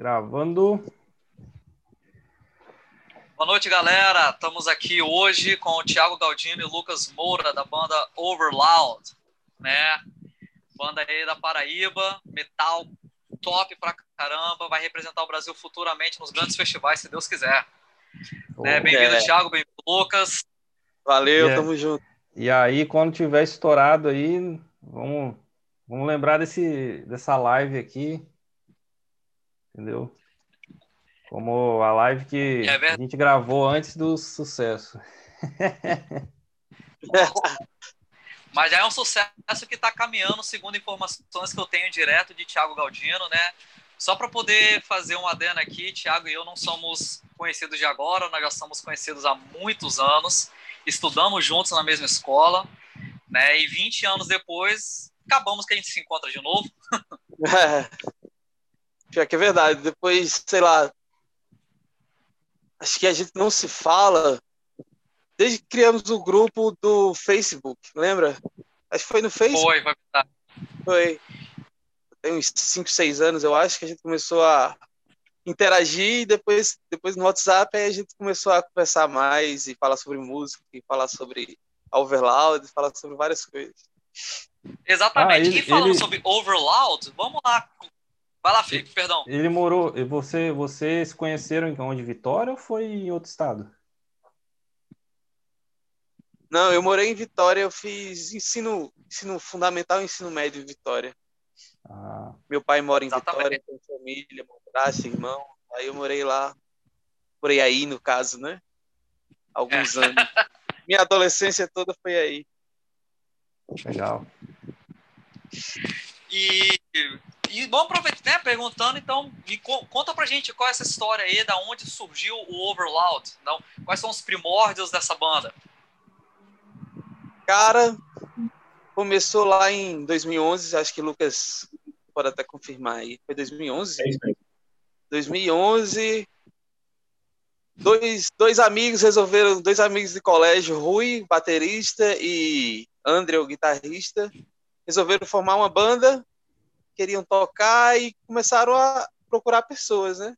Gravando. Boa noite, galera. Estamos aqui hoje com o Thiago Galdino e Lucas Moura, da banda Overloud, né? Banda aí da Paraíba, metal top pra caramba, vai representar o Brasil futuramente nos grandes festivais, se Deus quiser. Oh, né? Bem-vindo, é. Thiago, bem-vindo, Lucas. Valeu, yeah. tamo junto. E aí, quando tiver estourado aí, vamos, vamos lembrar desse, dessa live aqui, entendeu? Como a live que é a gente gravou antes do sucesso. Mas já é um sucesso que está caminhando, segundo informações que eu tenho direto de Thiago Galdino, né? Só para poder fazer um adendo aqui, Thiago e eu não somos conhecidos de agora, nós já somos conhecidos há muitos anos, estudamos juntos na mesma escola, né? E 20 anos depois, acabamos que a gente se encontra de novo. Pior que é verdade, depois, sei lá, acho que a gente não se fala desde que criamos o grupo do Facebook, lembra? Acho que foi no Facebook. Foi, foi. Foi. Tem uns 5, 6 anos, eu acho, que a gente começou a interagir e depois, depois no WhatsApp a gente começou a conversar mais e falar sobre música, e falar sobre Overloud, falar sobre várias coisas. Exatamente. Ah, ele, e falando ele... sobre Overloud, vamos lá. Vai lá, Felipe, perdão. Ele morou. Você, vocês se conheceram em onde? Vitória ou foi em outro estado? Não, eu morei em Vitória, eu fiz ensino, ensino fundamental e ensino médio em Vitória. Ah. Meu pai mora em Exatamente. Vitória, tem família, braço, irmão. Aí eu morei lá, morei aí, no caso, né? Alguns é. anos. Minha adolescência toda foi aí. Legal. E, e vamos aproveitar, né, perguntando, então, me conta pra gente qual é essa história aí, da onde surgiu o Overloud, então, quais são os primórdios dessa banda? Cara, começou lá em 2011, acho que o Lucas pode até confirmar aí. Foi 2011? É isso mesmo. 2011. Dois, dois amigos resolveram, dois amigos de colégio, Rui, baterista, e André, o guitarrista, resolveram formar uma banda, queriam tocar e começaram a procurar pessoas, né?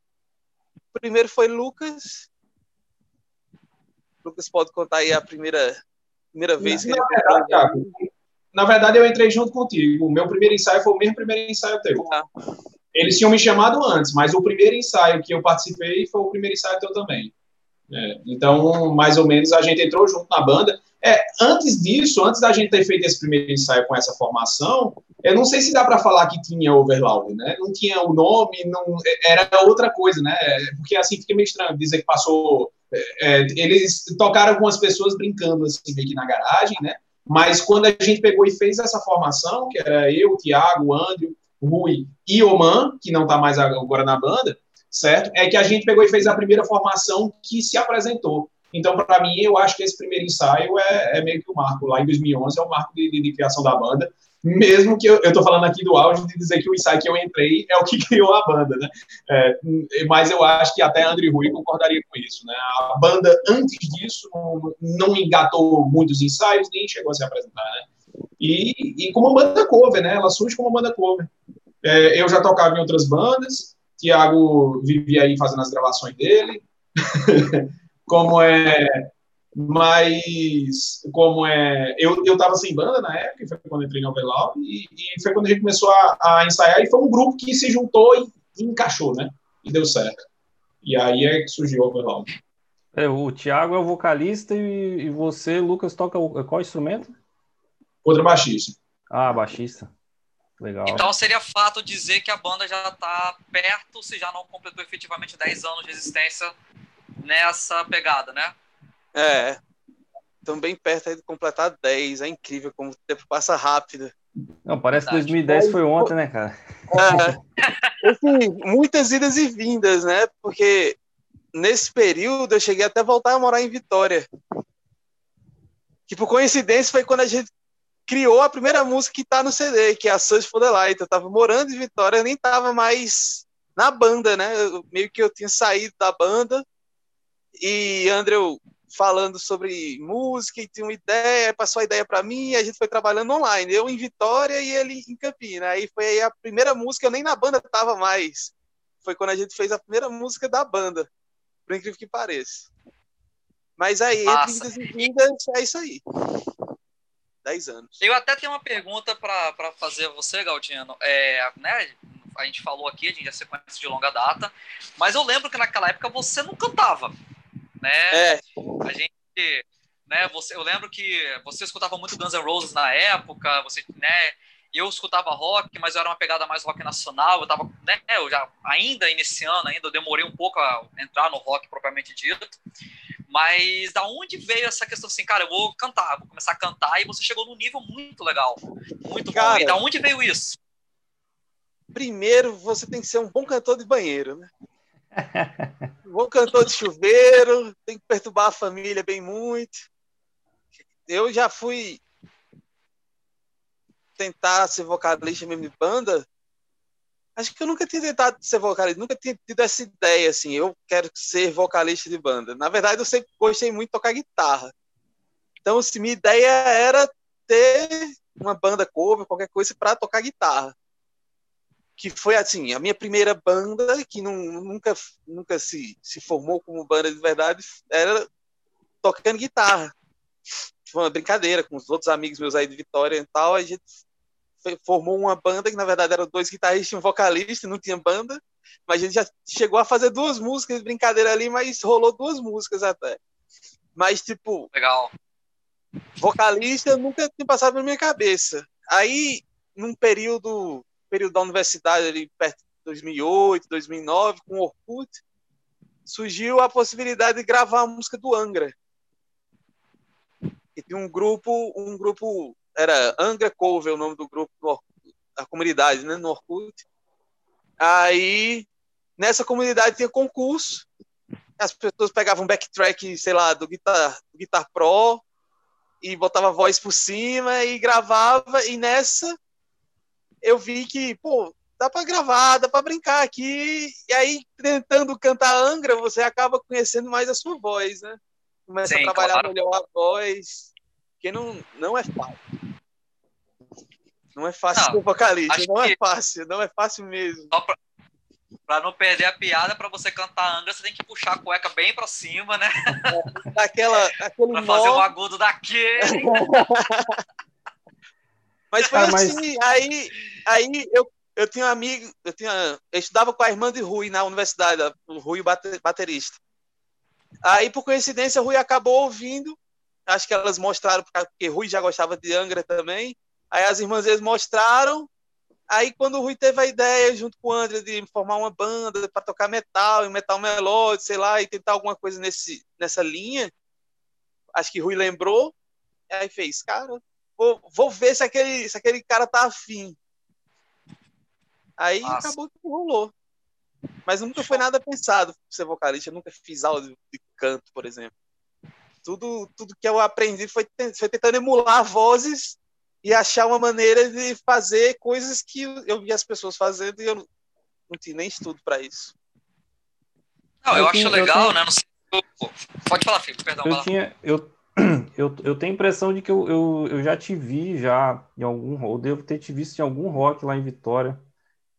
O primeiro foi Lucas. Lucas pode contar aí a primeira Primeira vez que ele verdade, Thiago, Na verdade, eu entrei junto contigo. O meu primeiro ensaio foi o mesmo primeiro ensaio teu. Ah. Eles tinham me chamado antes, mas o primeiro ensaio que eu participei foi o primeiro ensaio teu também. É, então, mais ou menos, a gente entrou junto na banda. É, antes disso, antes da gente ter feito esse primeiro ensaio com essa formação, eu não sei se dá para falar que tinha Overloud, né? Não tinha o nome, não era outra coisa, né? Porque assim fica meio estranho dizer que passou é, eles tocaram algumas pessoas brincando assim, que na garagem, né? Mas quando a gente pegou e fez essa formação, que era eu, Thiago, Andrew, Rui e Oman, que não está mais agora na banda, certo? É que a gente pegou e fez a primeira formação que se apresentou. Então, para mim, eu acho que esse primeiro ensaio é, é, meio que o marco. Lá em 2011 é o marco de, de, de criação da banda mesmo que eu estou falando aqui do áudio de dizer que o ensaio que eu entrei é o que criou a banda, né? É, mas eu acho que até André Rui concordaria com isso, né? A banda, antes disso, não engatou muitos ensaios, nem chegou a se apresentar, né? E, e como banda cover, né? Ela surge como banda cover. É, eu já tocava em outras bandas, Tiago vivia aí fazendo as gravações dele, como é mas, como é. Eu, eu tava sem banda na época, foi quando entrei no Overlaw, e, e foi quando a gente começou a, a, ensaiar, e foi um grupo que se juntou e, e encaixou, né? E deu certo. E aí é que surgiu o Overlaw. É, o Thiago é o vocalista e, e você, Lucas, toca o, qual instrumento? Outra baixista. Ah, baixista. Legal. Então seria fato dizer que a banda já está perto, se já não completou efetivamente 10 anos de existência nessa pegada, né? É. Estão bem perto de completar 10. É incrível como o tempo passa rápido. Não, parece que 2010 foi ontem, né, cara? É, assim, muitas idas e vindas, né? Porque nesse período eu cheguei até voltar a morar em Vitória. Que por coincidência foi quando a gente criou a primeira música que tá no CD, que é a Search for the Light. Eu tava morando em Vitória, eu nem tava mais na banda, né? Eu, meio que eu tinha saído da banda. E André falando sobre música e tinha uma ideia, passou a ideia para mim e a gente foi trabalhando online. Eu em Vitória e ele em Campina. Aí foi aí a primeira música, eu nem na banda tava mais. foi quando a gente fez a primeira música da banda, por incrível que pareça. Mas aí, entre e vindas, é isso aí. Dez anos. Eu até tenho uma pergunta para fazer a você, Galdino. É, né, a gente falou aqui, a gente já se conhece de longa data, mas eu lembro que naquela época você não cantava, né? É. A gente, né, você, eu lembro que você escutava muito Guns N' Roses na época, você, né, eu escutava rock, mas eu era uma pegada mais rock nacional, eu tava, né, eu já ainda iniciando ainda, eu demorei um pouco a entrar no rock propriamente dito. Mas da onde veio essa questão assim, cara, eu vou cantar, vou começar a cantar e você chegou num nível muito legal, muito cara, bom. E da onde veio isso? Primeiro, você tem que ser um bom cantor de banheiro, né? Bom cantor de chuveiro, tem que perturbar a família bem muito. Eu já fui tentar ser vocalista mesmo de banda Acho que eu nunca tinha tentado ser vocalista, nunca tinha tido essa ideia, assim, eu quero ser vocalista de banda. Na verdade, eu sempre gostei muito de tocar guitarra. Então, assim, minha ideia era ter uma banda cover, qualquer coisa, para tocar guitarra. Que foi, assim, a minha primeira banda, que não, nunca, nunca se, se formou como banda de verdade, era tocando guitarra. Foi uma brincadeira com os outros amigos meus aí de Vitória e tal, a gente formou uma banda que na verdade eram dois guitarristas e um vocalista, não tinha banda, mas a gente já chegou a fazer duas músicas de brincadeira ali, mas rolou duas músicas até. Mas tipo, legal. Vocalista nunca tinha passado na minha cabeça. Aí, num período, período da universidade ali perto de 2008, 2009, com Orkut, surgiu a possibilidade de gravar a música do Angra. E tinha um grupo, um grupo era Angra Cover o nome do grupo, a comunidade, né, no Orkut. Aí, nessa comunidade tinha concurso, as pessoas pegavam backtrack, sei lá, do Guitar, do Guitar Pro, e botava voz por cima e gravava, e nessa eu vi que, pô, dá para gravar, dá para brincar aqui, e aí tentando cantar Angra, você acaba conhecendo mais a sua voz, né? Começa Sim, a trabalhar claro. melhor a voz, que não, não é fácil. Não é fácil não, vocalista, não é fácil, não é fácil mesmo. Só pra, pra não perder a piada, pra você cantar Angra, você tem que puxar a cueca bem pra cima, né? É, daquela, aquele pra fazer o um agudo daquele. mas foi ah, assim, aí, aí eu, eu tinha um amigo, eu, tinha, eu estudava com a irmã de Rui na universidade, o Rui baterista. Aí, por coincidência, o Rui acabou ouvindo, acho que elas mostraram, porque Rui já gostava de Angra também, Aí as irmãs eles mostraram. Aí quando o Rui teve a ideia, junto com o André, de formar uma banda para tocar metal, e metal melódico, sei lá, e tentar alguma coisa nesse, nessa linha, acho que Rui lembrou, aí fez, cara, vou, vou ver se aquele, se aquele cara tá afim. Aí Nossa. acabou que rolou. Mas nunca foi nada pensado ser vocalista, eu nunca fiz aula de, de canto, por exemplo. Tudo, tudo que eu aprendi foi, foi tentando emular vozes e achar uma maneira de fazer coisas que eu vi as pessoas fazendo e eu não, não tinha nem estudo para isso. Não, eu, eu acho tinha, legal, eu né? Não sei, pode falar, filho, perdão. Eu, tinha, eu, eu, eu tenho a impressão de que eu, eu, eu já te vi já em algum, ou devo ter te visto em algum rock lá em Vitória.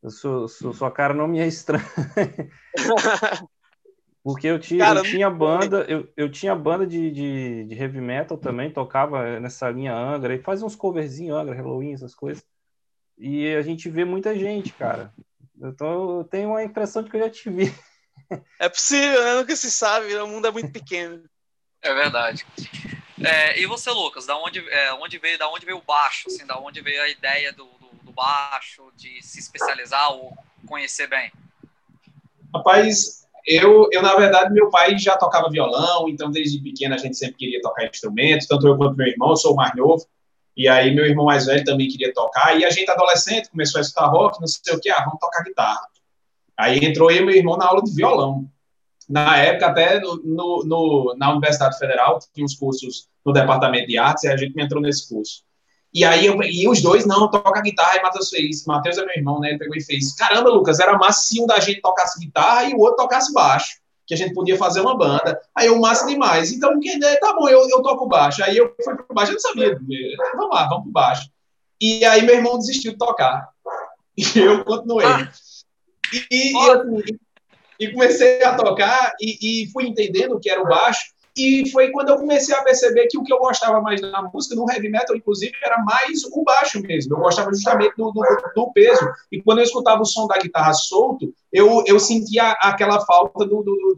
Eu sou, sou, sua cara não me é estranha. Porque eu tinha, Cara, eu tinha banda, eu, eu tinha banda de, de, de, heavy metal também, tocava nessa linha Angra, e faz uns coverzinhos Angra, Halloween, essas coisas. E a gente vê muita gente, cara. Então eu tenho uma impressão de que eu já te vi. É possível, né? Nunca se sabe, o mundo é muito pequeno. É verdade. É, e você, Lucas, da onde, é, onde veio, da onde veio o baixo, assim, da onde veio a ideia do, do, do baixo, de se especializar ou conhecer bem? Rapaz, eu, eu, na verdade, meu pai já tocava violão, então desde pequeno a gente sempre queria tocar instrumento, tanto eu quanto meu irmão, eu sou o mais novo, e aí meu irmão mais velho também queria tocar, e a gente adolescente começou a escutar rock, não sei o que, ah, vamos tocar guitarra. Aí entrou eu e meu irmão na aula de violão. Na época, até no, no, no, na Universidade Federal, tinha uns cursos no Departamento de Artes, e a gente entrou nesse curso. E aí, eu, e os dois, não, toca guitarra, e Matheus fez, Matheus é meu irmão, né, ele pegou e fez, caramba, Lucas, era massa se um da gente tocasse guitarra e o outro tocasse baixo, que a gente podia fazer uma banda, aí eu, massa demais, então, tá bom, eu, eu toco baixo, aí eu fui pro baixo, eu não sabia, vamos lá, vamos pro baixo. E aí meu irmão desistiu de tocar, e eu continuei. Ah. E, e, e comecei a tocar e, e fui entendendo que era o baixo e foi quando eu comecei a perceber que o que eu gostava mais na música, no heavy metal, inclusive, era mais o baixo mesmo. Eu gostava justamente do, do, do peso. E quando eu escutava o som da guitarra solto, eu, eu sentia aquela falta do, do,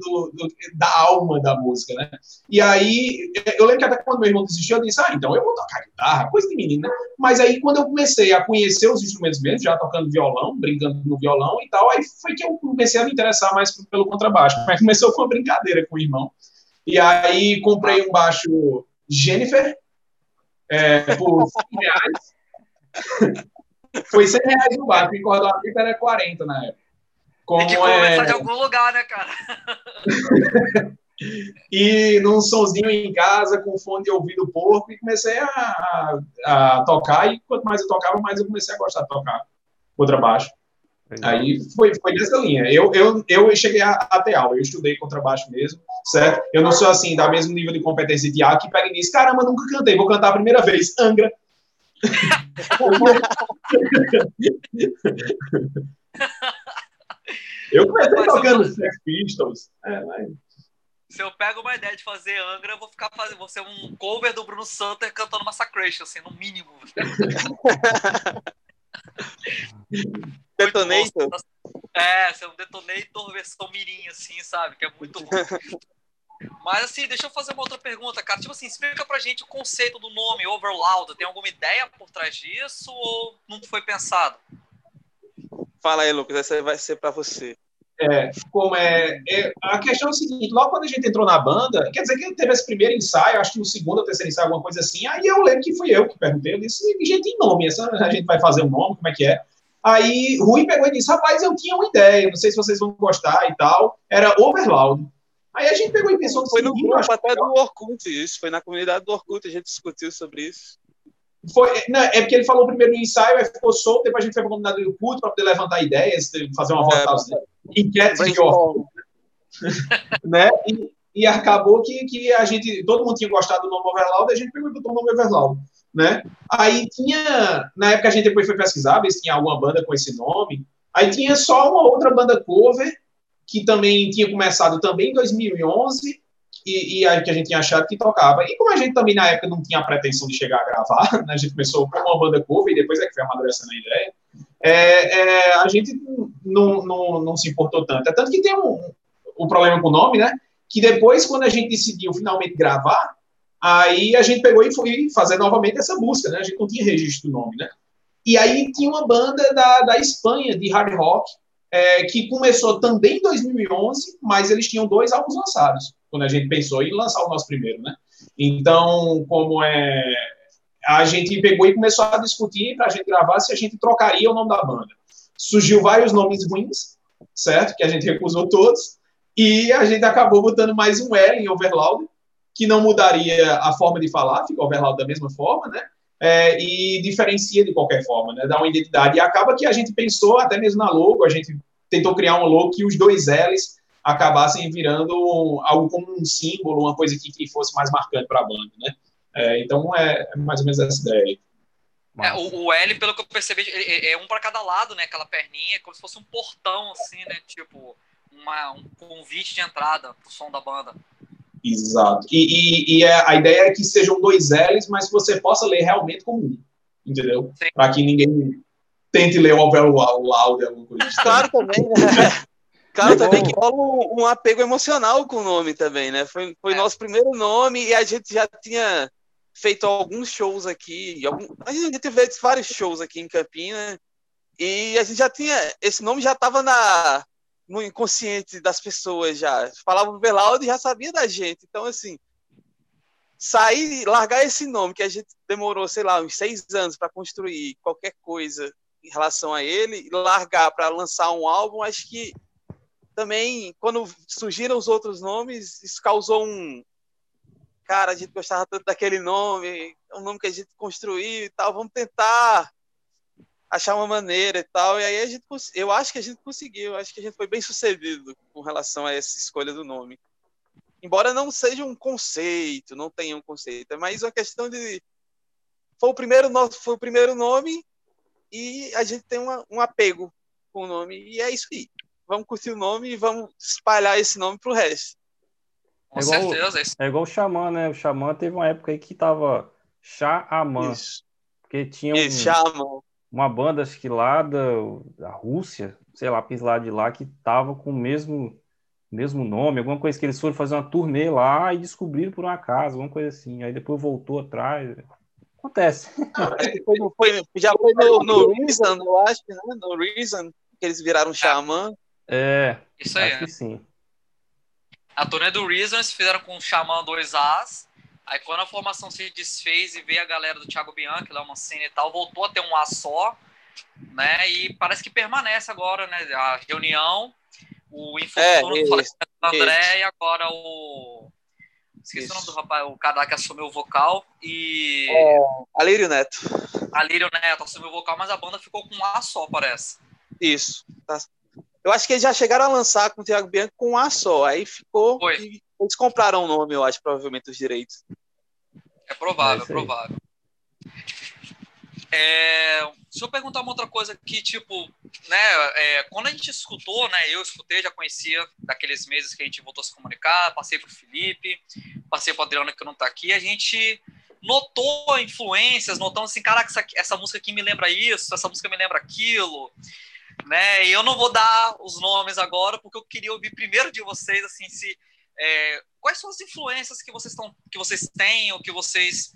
da alma da música, né? E aí, eu lembro que até quando meu irmão desistiu, eu disse, ah, então eu vou tocar guitarra, coisa de menino, né? Mas aí, quando eu comecei a conhecer os instrumentos mesmo, já tocando violão, brincando no violão e tal, aí foi que eu comecei a me interessar mais pelo contrabaixo. Mas começou com uma brincadeira com o irmão. E aí comprei um baixo Jennifer é, por 100 reais. Foi 100 reais o baixo, em cordão era 40 na época. Como Tem que começar é... de algum lugar, né, cara? e num sonzinho em casa, com fone de ouvido porco, e comecei a, a, a, tocar, e quanto mais eu tocava, mais eu comecei a gostar de tocar contrabaixo. Aí foi, foi nessa linha. Eu, eu, eu cheguei a, a ter aula, eu estudei contrabaixo mesmo, certo? Eu não sou assim, da mesmo nível de competência de Tiago, que pega e diz: caramba, nunca cantei, vou cantar a primeira vez. Angra. eu comecei tocando eu... Sex Pistols. É, mas... Se eu pego uma ideia de fazer Angra, eu vou ficar fazendo. Vou ser um cover do Bruno Sutter cantando Massacration, assim, no mínimo. Detonator? É, ser um Detonator versão mirim, assim, sabe? Que é muito bom. Mas assim, deixa eu fazer uma outra pergunta, cara. Tipo assim, explica pra gente o conceito do nome Overloud. Tem alguma ideia por trás disso ou não foi pensado? Fala aí, Lucas, essa vai ser para você. É, como é, é, a questão é o seguinte, logo quando a gente entrou na banda, quer dizer que teve esse primeiro ensaio, acho que no segundo ou terceiro ensaio, alguma coisa assim, aí eu lembro que fui eu que perguntei, eu disse, gente, tem nome, essa, a gente vai fazer um nome, como é que é? Aí Rui pegou e disse, rapaz, eu tinha uma ideia, não sei se vocês vão gostar e tal, era Overloud. Aí a gente pegou e pensou... Foi no grupo até do Orkut isso, foi na comunidade do Orkut, a gente discutiu sobre isso. Foi, não, é porque ele falou primeiro no ensaio, aí ficou solto, depois a gente foi para a comunidade do Orkut para poder levantar ideias, fazer uma votação. É, enquete de ordem. né? E, e, acabou que, que a gente, todo mundo tinha gostado do nome Overloud, a gente pegou e botou o nome Overloud. Né? Aí tinha, na época a gente depois foi pesquisar, ver se tinha alguma banda com esse nome. Aí tinha só uma outra banda cover, que também tinha começado também em 2011, e, e a gente tinha achado que tocava. E como a gente também na época não tinha a pretensão de chegar a gravar, né, a gente começou com uma banda cover e depois é que foi amadurecendo a ideia, é, é, a gente não, não, não se importou tanto. É tanto que tem um, um problema com o nome, né? Que depois, quando a gente decidiu finalmente gravar, aí a gente pegou e foi fazer novamente essa busca, né? A gente não tinha registro do nome, né? E aí tinha uma banda da, da Espanha, de hard rock, é, que começou também em 2011, mas eles tinham dois álbuns lançados, quando a gente pensou em lançar o nosso primeiro, né? Então, como é a gente pegou e começou a discutir para a gente gravar se a gente trocaria o nome da banda. Surgiu vários nomes ruins, certo? Que a gente recusou todos. E a gente acabou botando mais um L em Overloud, que não mudaria a forma de falar, fica Overloud da mesma forma, né? É, e diferencia de qualquer forma, né? Dá uma identidade. E acaba que a gente pensou, até mesmo na logo, a gente tentou criar um logo que os dois L's acabassem virando algo como um símbolo, uma coisa que, que fosse mais marcante para a banda, né? É, então é, é, mais ou menos essa ideia aí. É, o, o, L, pelo que eu percebi, é, é um para cada lado, né? Aquela perninha, como se fosse um portão, assim, né? Tipo, uma, um convite de entrada pro som da banda. Exato. E, e, e a ideia é que sejam dois L's, mas que você possa ler realmente como um. Entendeu? Para que ninguém tente ler o Loud, alguma coisa assim. Claro também, né? Claro também que rola um, um, apego emocional com o nome também, né? Foi, foi é. nosso primeiro nome e a gente já tinha feito alguns shows aqui. Algum, a gente teve vários shows aqui em Campinas. E a gente já tinha. Esse nome já estava na no inconsciente das pessoas já. Falava o Verlaud e já sabia da gente. Então, assim, sair, largar esse nome que a gente demorou, sei lá, uns seis anos para construir qualquer coisa em relação a ele, largar para lançar um álbum, acho que também, quando surgiram os outros nomes, isso causou um, cara, a gente gostava tanto daquele nome, é um nome que a gente construiu e tal, vamos tentar achar uma maneira e tal. E aí a gente, eu acho que a gente conseguiu, acho que a gente foi bem sucedido com relação a essa escolha do nome. Embora não seja um conceito, não tenha um conceito, é mais uma questão de foi o primeiro nosso, foi o primeiro nome e a gente tem uma, um apego com o nome e é isso aí. vamos curtir o nome e vamos espalhar esse nome pro resto. Com é igual, certeza. É igual o Xamã, né? O Xamã teve uma época aí que tava Xamã. Isso. Porque tinha um, uma banda, acho que lá da, da Rússia, sei lá, lá de lá, que tava com o mesmo, mesmo nome, alguma coisa que eles foram fazer uma turnê lá e descobriram por um acaso, alguma coisa assim. Aí depois voltou atrás. Acontece. foi, foi, já foi no, no Reason, eu acho, né? No Reason, que eles viraram Xamã. É, Isso aí, acho que sim. A turnê do Reason eles fizeram com o Xamã 2As. Aí quando a formação se desfez e veio a galera do Thiago Bianchi, lá uma cena e tal, voltou a ter um A só, né? E parece que permanece agora, né? A reunião, o infortúnio é, do André e agora o Esqueci Isso. o nome do rapaz, o cara que assumiu o vocal e. É, Alírio Neto. Alírio Neto assumiu o vocal, mas a banda ficou com um A só, parece. Isso. Tá. Eu acho que eles já chegaram a lançar com o Thiago Bianco com um A só. Aí ficou. Foi. Eles compraram o nome, eu acho, provavelmente, os direitos. É provável, é provável. É, deixa eu perguntar uma outra coisa que, tipo, né, é, quando a gente escutou, né, eu escutei, já conhecia daqueles meses que a gente voltou a se comunicar, passei pro Felipe, passei pro Adriano que não tá aqui, a gente notou influências, notamos assim, caraca, essa, essa música aqui me lembra isso, essa música me lembra aquilo, né, e eu não vou dar os nomes agora, porque eu queria ouvir primeiro de vocês, assim, se, é, quais são as influências que vocês, estão, que vocês têm, ou que vocês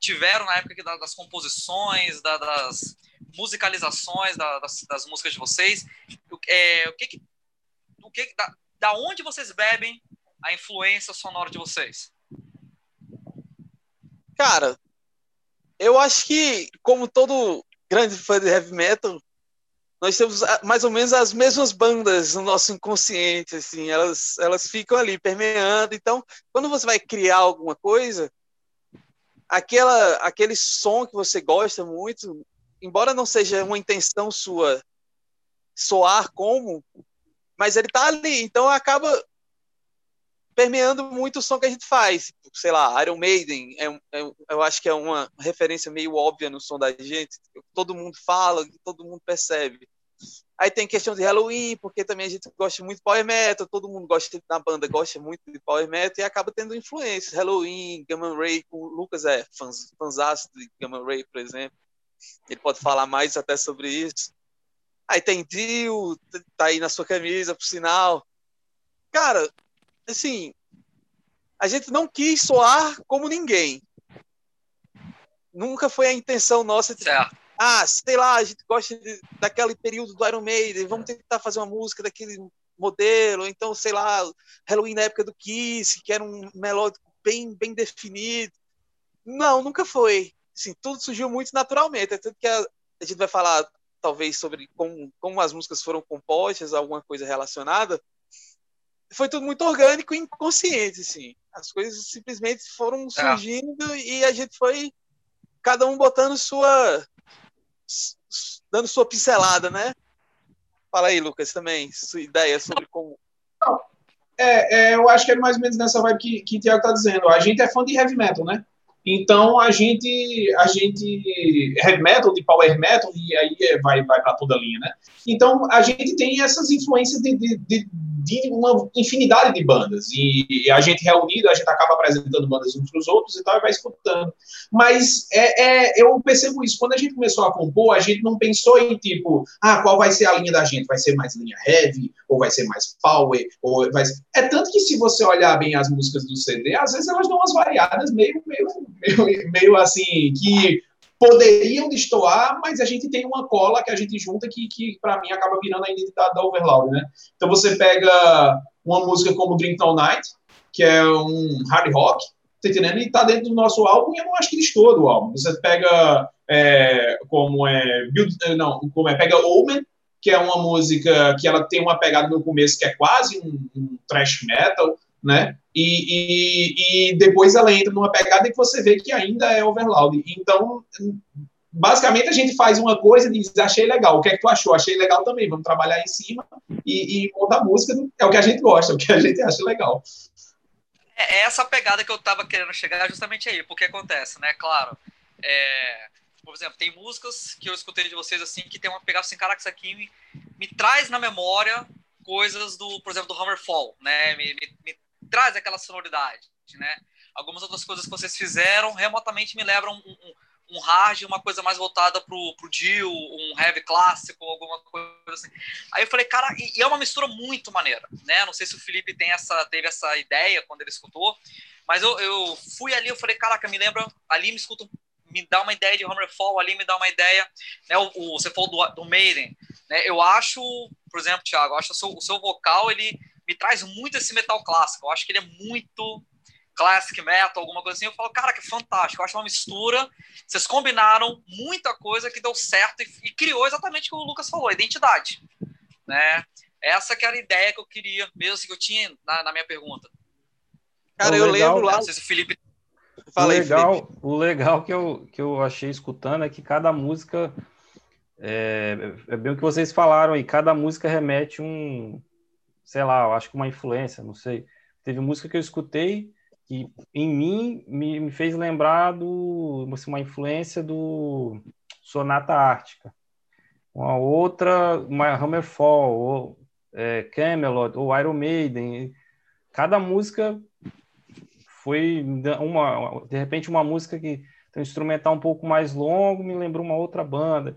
tiveram na época das composições, das musicalizações das, das músicas de vocês. É, o que, que o que da, da onde vocês bebem a influência sonora de vocês? Cara, eu acho que como todo grande fã de heavy metal, nós temos mais ou menos as mesmas bandas no nosso inconsciente, assim, elas, elas ficam ali permeando. Então, quando você vai criar alguma coisa, aquela, aquele som que você gosta muito, embora não seja uma intenção sua soar como, mas ele tá ali, então acaba permeando muito o som que a gente faz. Sei lá, Iron Maiden, é, é, eu acho que é uma referência meio óbvia no som da gente, todo mundo fala, todo mundo percebe. Aí tem questão de Halloween, porque também a gente gosta muito de Power Metal, todo mundo gosta na banda gosta muito de Power Metal e acaba tendo influências. Halloween, Gamma Ray, o Lucas é fãs, fãs de Gamma Ray, por exemplo. Ele pode falar mais até sobre isso. Aí tem Dio, tá aí na sua camisa, por sinal. Cara, assim, a gente não quis soar como ninguém. Nunca foi a intenção nossa de, certo ah, sei lá, a gente gosta de, daquele período do Iron Maiden, vamos tentar fazer uma música daquele modelo, então, sei lá, Halloween na época do Kiss, que era um melódico bem, bem definido. Não, nunca foi. Assim, tudo surgiu muito naturalmente, é tanto que a, a gente vai falar talvez sobre como, como as músicas foram compostas, alguma coisa relacionada. Foi tudo muito orgânico e inconsciente, assim. As coisas simplesmente foram é. surgindo é. e a gente foi cada um botando sua dando sua pincelada, né? Fala aí, Lucas, também, sua ideia sobre como. Não, é, é, eu acho que é mais ou menos nessa vibe que, que o Thiago tá dizendo. A gente é fã de heavy metal, né? Então a gente, a gente heavy metal, de power metal e aí é, vai vai para toda a linha, né? Então a gente tem essas influências de, de, de de uma infinidade de bandas. E, a gente reunido, a gente acaba apresentando bandas uns para os outros e tal, e vai escutando. Mas é, é, eu percebo isso. Quando a gente começou a compor, a gente não pensou em tipo, ah, qual vai ser a linha da gente? Vai ser mais linha heavy? Ou vai ser mais power? Ou vai ser... É tanto que se você olhar bem as músicas do CD, às vezes elas dão umas variadas meio, meio, meio, meio assim, que poderiam destoar, mas a gente tem uma cola que a gente junta que, que para mim, acaba virando a identidade da Overloud, né? Então você pega uma música como Drink Night, que é um hard rock, tá entendendo? E tá dentro do nosso álbum e eu não acho que destoa do álbum. Você pega é, como é, Build, não, como é, pega Omen, que é uma música que ela tem uma pegada no começo que é quase um, um thrash metal, né? E, e, e, depois ela entra numa pegada que você vê que ainda é overload. Então, basicamente a gente faz uma coisa e diz, achei legal, o que é que tu achou? Achei legal também, vamos trabalhar em cima e, e montar música, é o que a gente gosta, é o que a gente acha legal. É, é essa pegada que eu tava querendo chegar justamente aí, porque acontece, né? Claro, é, por exemplo, tem músicas que eu escutei de vocês assim, que tem uma pegada assim, caraca, isso aqui me, me traz na memória coisas do, por exemplo, do Hammerfall, né? Me, me, me traz aquela sonoridade, né? Algumas outras coisas que vocês fizeram remotamente me lembram um, um, um hard, uma coisa mais voltada pro, pro Dio, um heavy clássico, alguma coisa assim. Aí eu falei, cara, e, e, é uma mistura muito maneira, né? Não sei se o Felipe tem essa, teve essa ideia quando ele escutou, mas eu, eu fui ali, eu falei, caraca, me lembra, ali me escuta, me dá uma ideia de Hammerfall, ali me dá uma ideia, né? O, o você falou do, do Maiden, né? Eu acho, por exemplo, Thiago, acho o seu, o seu vocal, ele me traz muito esse metal clássico, eu acho que ele é muito classic metal, alguma coisa assim, eu falo, cara, que fantástico, eu acho uma mistura, vocês combinaram muita coisa que deu certo e, e criou exatamente o que o Lucas falou, a identidade, né? Essa que era a ideia que eu queria, mesmo assim, que eu tinha na, na minha pergunta. Cara, eu legal, lembro lá. Não sei se o Felipe. Fala o legal, Felipe. o legal que eu, que eu achei escutando é que cada música. É, é bem o que vocês falaram aí, cada música remete um. Sei lá, eu acho que uma influência, não sei. Teve música que eu escutei que em mim me, me fez lembrar do, assim, uma influência do Sonata Ártica. Uma outra, uma Hammerfall, ou é, Camelot, ou Iron Maiden. Cada música foi uma, de repente, uma música que tem um instrumental um pouco mais longo, me lembrou uma outra banda.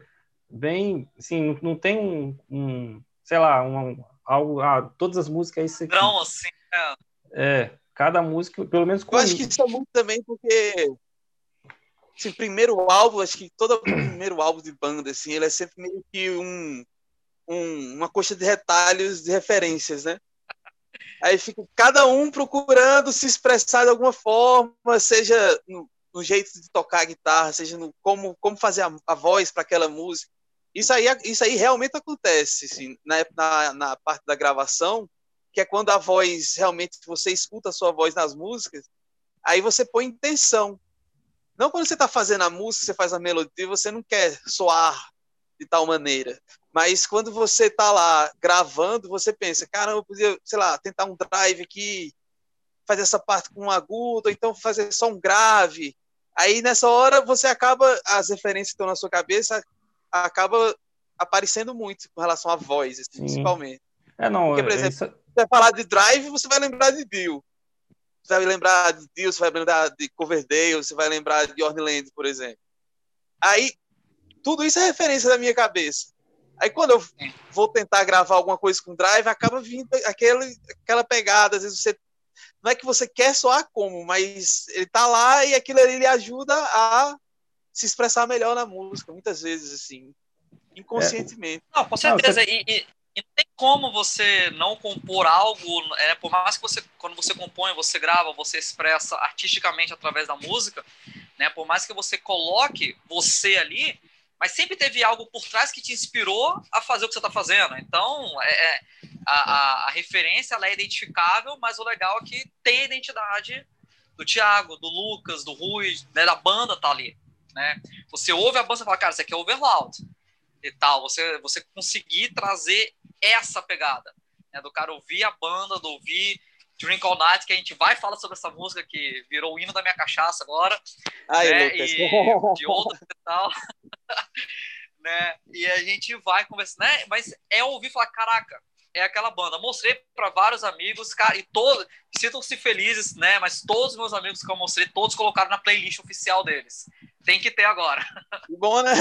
Bem, assim, não, não tem um, um, sei lá, um, algo, ah, todas as músicas é isso aqui. Não, assim, é. é cada música, pelo menos comigo. Eu acho que isso é muito também porque assim, primeiro álbum, acho que todo primeiro álbum de banda assim, ele é sempre meio que um, um uma coxa de retalhos de referências, né? Aí fica cada um procurando se expressar de alguma forma, seja no, no jeito de tocar a guitarra, seja no como, como fazer a, a voz para aquela música. Isso aí, isso aí realmente acontece, assim, na, na, na parte da gravação, que é quando a voz realmente você escuta a sua voz nas músicas, aí você põe intenção. Não quando você está fazendo a música, você faz a melodia, você não quer soar de tal maneira. Mas quando você está lá gravando, você pensa, caramba, eu podia, sei lá, tentar um drive aqui, fazer essa parte com um agudo, ou então fazer só um grave. Aí nessa hora você acaba, as referências que estão na sua cabeça, acaba aparecendo muito com relação à voz, assim, principalmente. É, não, Porque, por exemplo, isso vai falar de Drive, você vai lembrar de Dio. Você vai lembrar de Dio, você vai lembrar de Coverdale, você vai lembrar de Orland, por exemplo. Aí, tudo isso é referência da minha cabeça. Aí, quando eu vou tentar gravar alguma coisa com Drive, acaba vindo aquele, aquela pegada. Às vezes você. Não é que você quer soar como, mas ele tá lá e aquilo ali lhe ajuda a se expressar melhor na música, muitas vezes, assim, inconscientemente. É. Não, com certeza. E, e, e não tem como você não compor algo, é, por mais que você, quando você compõe, você grava, você expressa artisticamente através da música, né? Por mais que você coloque você ali, mas sempre teve algo por trás que te inspirou a fazer o que você está fazendo. Então, é, é, a, a, a, referência ela é identificável, mas o legal é que tem a identidade do Thiago, do Lucas, do Rui, né, da banda tá ali. Né? Você ouve a banda e fala, cara, isso aqui é Overloud e tal. Você, você conseguir trazer essa pegada, né, do cara ouvir a banda, do ouvir Drink All Night, que a gente vai falar sobre essa música que virou o hino da minha cachaça agora, Ai, né, e de e tal, né, e a gente vai conversar, né, mas é ouvir falar, caraca, é aquela banda. Mostrei para vários amigos, cara, e todos sintam-se felizes, né? Mas todos os meus amigos que eu mostrei, todos colocaram na playlist oficial deles. Tem que ter agora. Bom, né?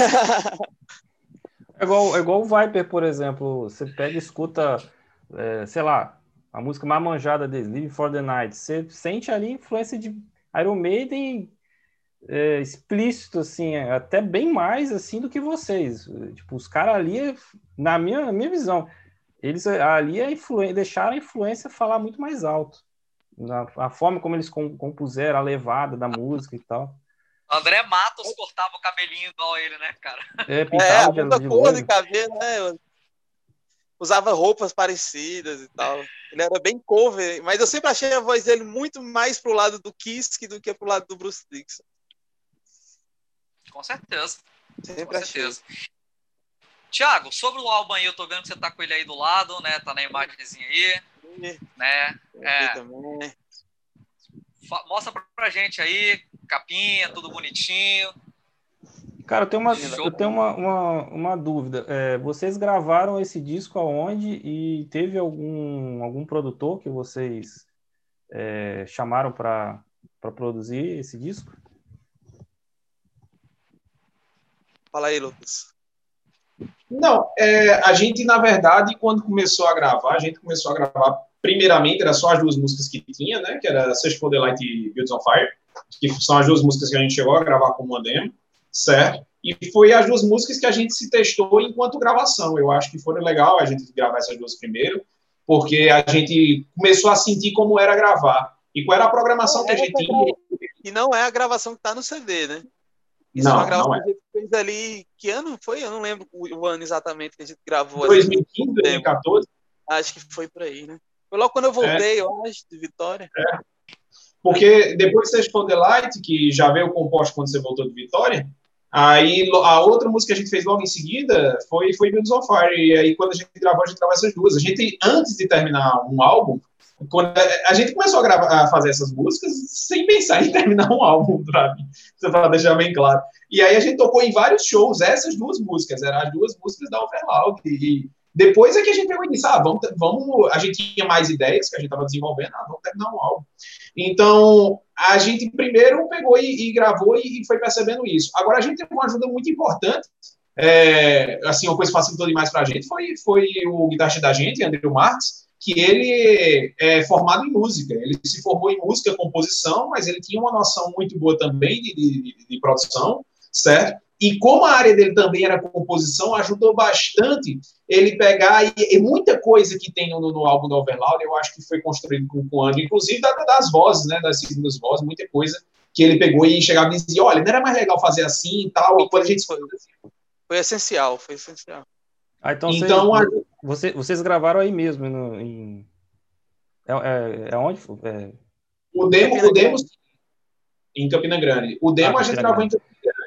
É igual, é igual o Viper, por exemplo. Você pega e escuta, é, sei lá, a música mais manjada deles, Live for the Night. Você sente ali influência de Iron Maiden é, explícito, assim, até bem mais assim do que vocês. Tipo, os caras ali, na minha, na minha visão, eles ali a deixaram a influência falar muito mais alto. Na, a forma como eles compuseram, a levada da música e tal. André Matos cortava o cabelinho igual ele, né, cara? É, é pintava é, de, cor de cabelo, né? Usava roupas parecidas e tal. Ele era bem cover, mas eu sempre achei a voz dele muito mais pro lado do Kiss do que pro lado do Bruce Dixon. Com certeza. Sempre Com certeza. Tiago, sobre o álbum aí, eu tô vendo que você tá com ele aí do lado, né? Tá na imagenzinha aí. Né? É. Também. Mostra pra gente aí, capinha, tudo bonitinho. Cara, eu tenho uma, eu tenho uma, uma, uma dúvida. É, vocês gravaram esse disco aonde e teve algum, algum produtor que vocês é, chamaram para produzir esse disco? Fala aí, Lucas. Não, é, a gente, na verdade, quando começou a gravar, a gente começou a gravar, primeiramente, era só as duas músicas que tinha, né? Que era Search for the Light e Builds on Fire, que são as duas músicas que a gente chegou a gravar como uma demo, certo? E foi as duas músicas que a gente se testou enquanto gravação. Eu acho que foi legal a gente gravar essas duas primeiro, porque a gente começou a sentir como era gravar. E qual era a programação que a gente tinha. E não é a gravação que está no CD, né? Isso não, é uma gravação é. que a gente fez ali. Que ano foi? Eu não lembro o ano exatamente que a gente gravou. 2015, 2014? Acho que foi por aí, né? Foi logo quando eu voltei, é. eu acho, de Vitória. É. Porque depois de the Light, que já veio composto quando você voltou de Vitória, aí a outra música que a gente fez logo em seguida foi, foi Builds on Fire. E aí quando a gente gravou, a gente gravou essas duas. A gente, antes de terminar um álbum, quando a gente começou a, gravar, a fazer essas músicas sem pensar em terminar um álbum, para deixar bem claro. E aí a gente tocou em vários shows essas duas músicas, eram as duas músicas da Overloud. E depois é que a gente pegou e disse, ah, vamos, vamos, a gente tinha mais ideias que a gente estava desenvolvendo, ah, vamos terminar um álbum. Então, a gente primeiro pegou e, e gravou e, e, foi percebendo isso. Agora, a gente teve uma ajuda muito importante, é, assim, uma coisa que facilitou demais para a gente foi, foi o guitarrista da gente, André Marques, que ele é formado em música. Ele se formou em música, composição, mas ele tinha uma noção muito boa também de, de, de produção, certo? E como a área dele também era composição, ajudou bastante ele pegar e, e muita coisa que tem no, no, álbum do Overloud, eu acho que foi construído com, com o André, inclusive das, das vozes, né, das segundas vozes, muita coisa que ele pegou e chegava e dizia, olha, não era mais legal fazer assim e tal, e quando a gente... Foi, foi essencial, foi essencial. Ah, então, então vocês, a... você, vocês gravaram aí mesmo, no, em... É, é, é onde? É... O demo, o demo em Campina Grande. O demo ah, a gente gravou em Campina Grande.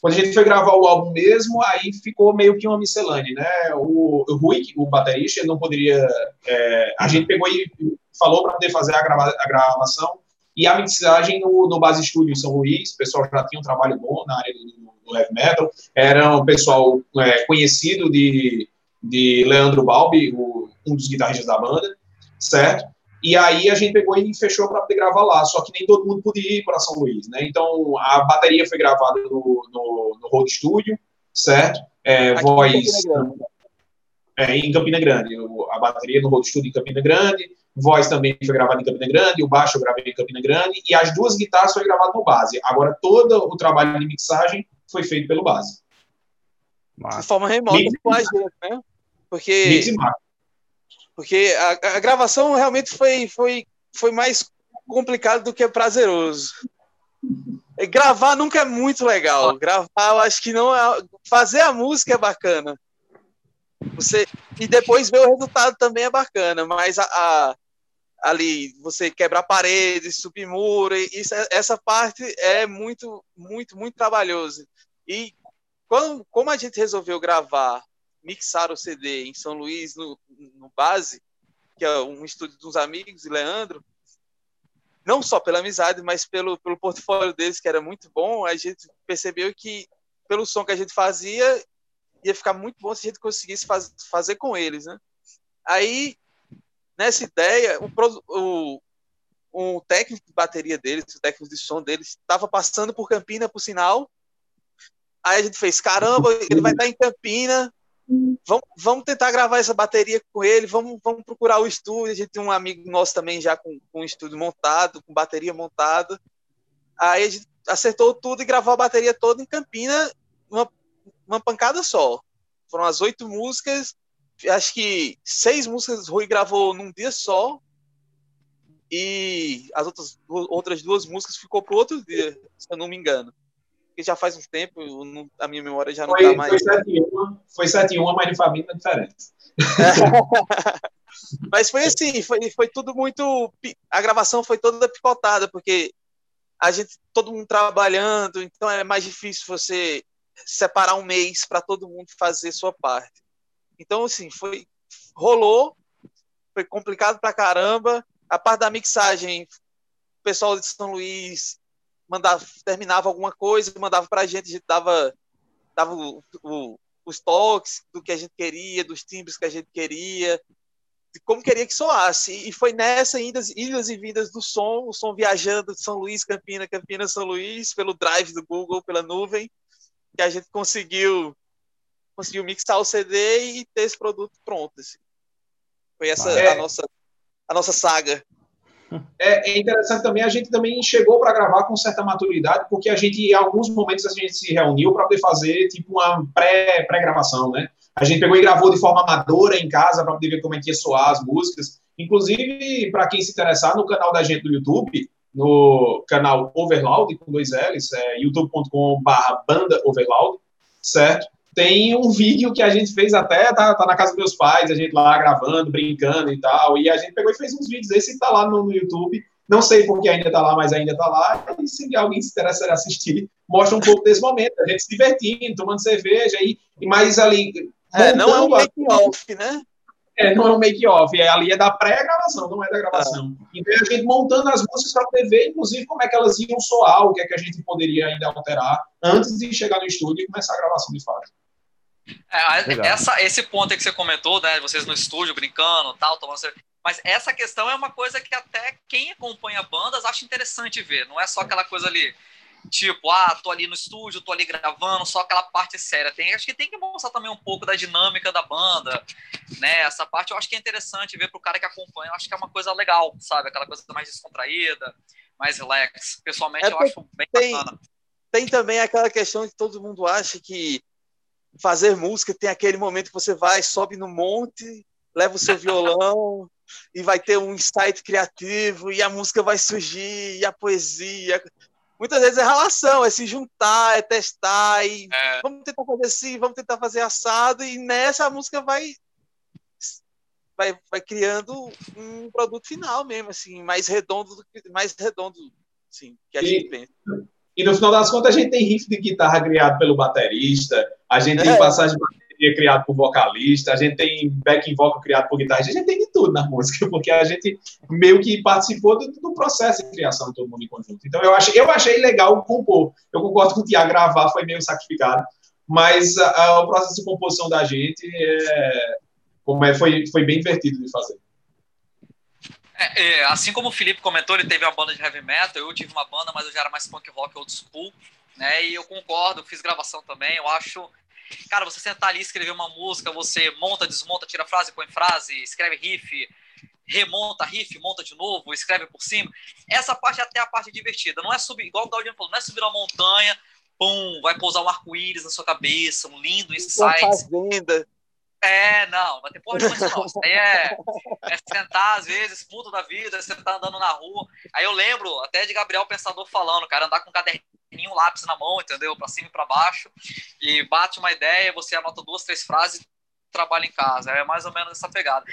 Quando a gente foi gravar o álbum mesmo, aí ficou meio que uma miscelânea, né? O, o Rui, o baterista, ele não poderia. É, a gente pegou e falou para poder fazer a, grava, a gravação e a mixagem no, no Base Studio em São Luís. O pessoal já tinha um trabalho bom na área do, do heavy metal. Era um pessoal é, conhecido de, de Leandro Balbi, o, um dos guitarristas da banda, certo? E aí a gente pegou e fechou para poder gravar lá, só que nem todo mundo podia ir para São Luís, né? Então a bateria foi gravada no, no, no Road Studio, certo? É, voz. Em Campina, é, em Campina Grande. A bateria no Road Studio em Campina Grande, voz também foi gravada em Campina Grande, o baixo eu gravei em Campina Grande, e as duas guitarras foi gravado no base. Agora todo o trabalho de mixagem foi feito pelo base. De forma remota gente, né? Porque, porque a, a, gravação realmente foi, foi, foi mais complicado do que prazeroso. Gravar nunca é muito legal. Gravar, eu acho que não é. Fazer a música é bacana. Você, e depois ver o resultado também é bacana, mas a, a ali você quebrar paredes, subir muro, isso, essa parte é muito, muito, muito trabalhoso. E quando, como a gente resolveu gravar, mixar o CD em São Luís, no, no Base, que é um estúdio dos amigos, de Leandro, não só pela amizade, mas pelo, pelo portfólio deles, que era muito bom, a gente percebeu que, pelo som que a gente fazia, ia ficar muito bom se a gente conseguisse faz, fazer com eles, né? Aí, nessa ideia, o, o, o técnico de bateria deles, o técnico de som deles, estava passando por Campina, por sinal, Aí a gente fez, caramba, ele vai estar em Campina, vamos, vamos tentar gravar essa bateria com ele, vamos, vamos procurar o estúdio. A gente tem um amigo nosso também já com, com um estúdio montado, com bateria montada. Aí a gente acertou tudo e gravou a bateria toda em Campina, uma, uma pancada só. Foram as oito músicas, acho que seis músicas Rui gravou num dia só, e as outras, outras duas músicas ficou para outro dia, se eu não me engano que já faz um tempo, não, a minha memória já não mais. Foi 7 e 1, foi 7 e 1, mas de família diferente. mas foi assim, foi, foi tudo muito. A gravação foi toda picotada, porque a gente, todo mundo trabalhando, então é mais difícil você separar um mês para todo mundo fazer sua parte. Então, assim, foi. Rolou, foi complicado pra caramba. A parte da mixagem, o pessoal de São Luís mandava, terminava alguma coisa, mandava para a gente, a gente dava dava o, o, os toques do que a gente queria, dos timbres que a gente queria, de como queria que soasse. E foi nessa idas, idas e vindas do som, o som viajando de São Luís, Campina, Campina, São Luís, pelo drive do Google, pela nuvem, que a gente conseguiu conseguiu mixar o CD e ter esse produto pronto. Assim. Foi essa é. a nossa a nossa saga. É, é, interessante também, a gente também chegou para gravar com certa maturidade, porque a gente, em alguns momentos, a gente se reuniu para poder fazer tipo uma pré-gravação, pré né? A gente pegou e gravou de forma amadora em casa para poder ver como é que ia soar as músicas. Inclusive, para quem se interessar, no canal da gente do YouTube, no canal Overloud, com dois L's, é youtube.com.br banda Overloud, certo? Tem um vídeo que a gente fez até, tá, tá, na casa dos meus pais, a gente lá gravando, brincando e tal, e a gente pegou e fez uns vídeos, esse tá lá no, no YouTube, não sei porque ainda tá lá, mas ainda tá lá, e se alguém se interessar em assistir, mostra um pouco desse momento, a gente se divertindo, tomando cerveja, e, e mais ali... É, não é um make-off, né? É, não é um make-off, é, ali é da pré-gravação, não é da gravação. Ah. Então a gente montando as músicas para poder ver, inclusive, como é que elas iam soar, o que é que a gente poderia ainda alterar antes de chegar no estúdio e começar a gravação de fato. É, essa, esse ponto aí que você comentou, né, vocês no estúdio brincando, tal, tomando mas essa questão é uma coisa que até quem acompanha bandas acha interessante ver. Não é só aquela coisa ali, tipo, ah, tô ali no estúdio, tô ali gravando, só aquela parte séria. Tem, acho que tem que mostrar também um pouco da dinâmica da banda, né? Essa parte eu acho que é interessante ver pro cara que acompanha. Eu acho que é uma coisa legal, sabe? Aquela coisa mais descontraída, mais relax. Pessoalmente, é eu acho bem tem, bacana. Tem também aquela questão que todo mundo acha que fazer música tem aquele momento que você vai, sobe no monte, leva o seu violão e vai ter um insight criativo e a música vai surgir e a poesia muitas vezes é relação, é se juntar, é testar, e é. vamos tentar fazer assim, vamos tentar fazer assado, e nessa a música vai, vai, vai criando um produto final mesmo, assim, mais redondo, mais redondo, assim, que a e, gente pensa. E no final das contas a gente tem riff de guitarra criado pelo baterista, a gente tem é. passagem de bateria criado por vocalista, a gente tem backing vocal criado por guitarra, a gente tem de tudo na música, porque a gente meio que participou do, do processo de criação de todo mundo em conjunto. Então eu achei, eu achei legal compor. Eu concordo com o Tiago, gravar foi meio sacrificado, mas a, a, o processo de composição da gente é, como é, foi, foi bem divertido de fazer. É, é, assim como o Felipe comentou, ele teve uma banda de heavy metal, eu tive uma banda, mas eu já era mais punk rock old school, né? E eu concordo, fiz gravação também, eu acho Cara, você sentar ali, escrever uma música, você monta, desmonta, tira frase, põe frase, escreve riff, remonta riff, monta de novo, escreve por cima. Essa parte é até a parte divertida. Não é subir, igual o Gaudiano falou, não é subir uma montanha, pum, vai pousar um arco-íris na sua cabeça, um lindo insight. Fazenda. É, não, vai ter porra nenhuma não. Isso aí é, é sentar, às vezes, puto da vida, você tá andando na rua. Aí eu lembro até de Gabriel Pensador falando, cara, andar com um caderninho, um lápis na mão, entendeu? Pra cima e pra baixo. E bate uma ideia, você anota duas, três frases trabalha em casa. É mais ou menos essa pegada.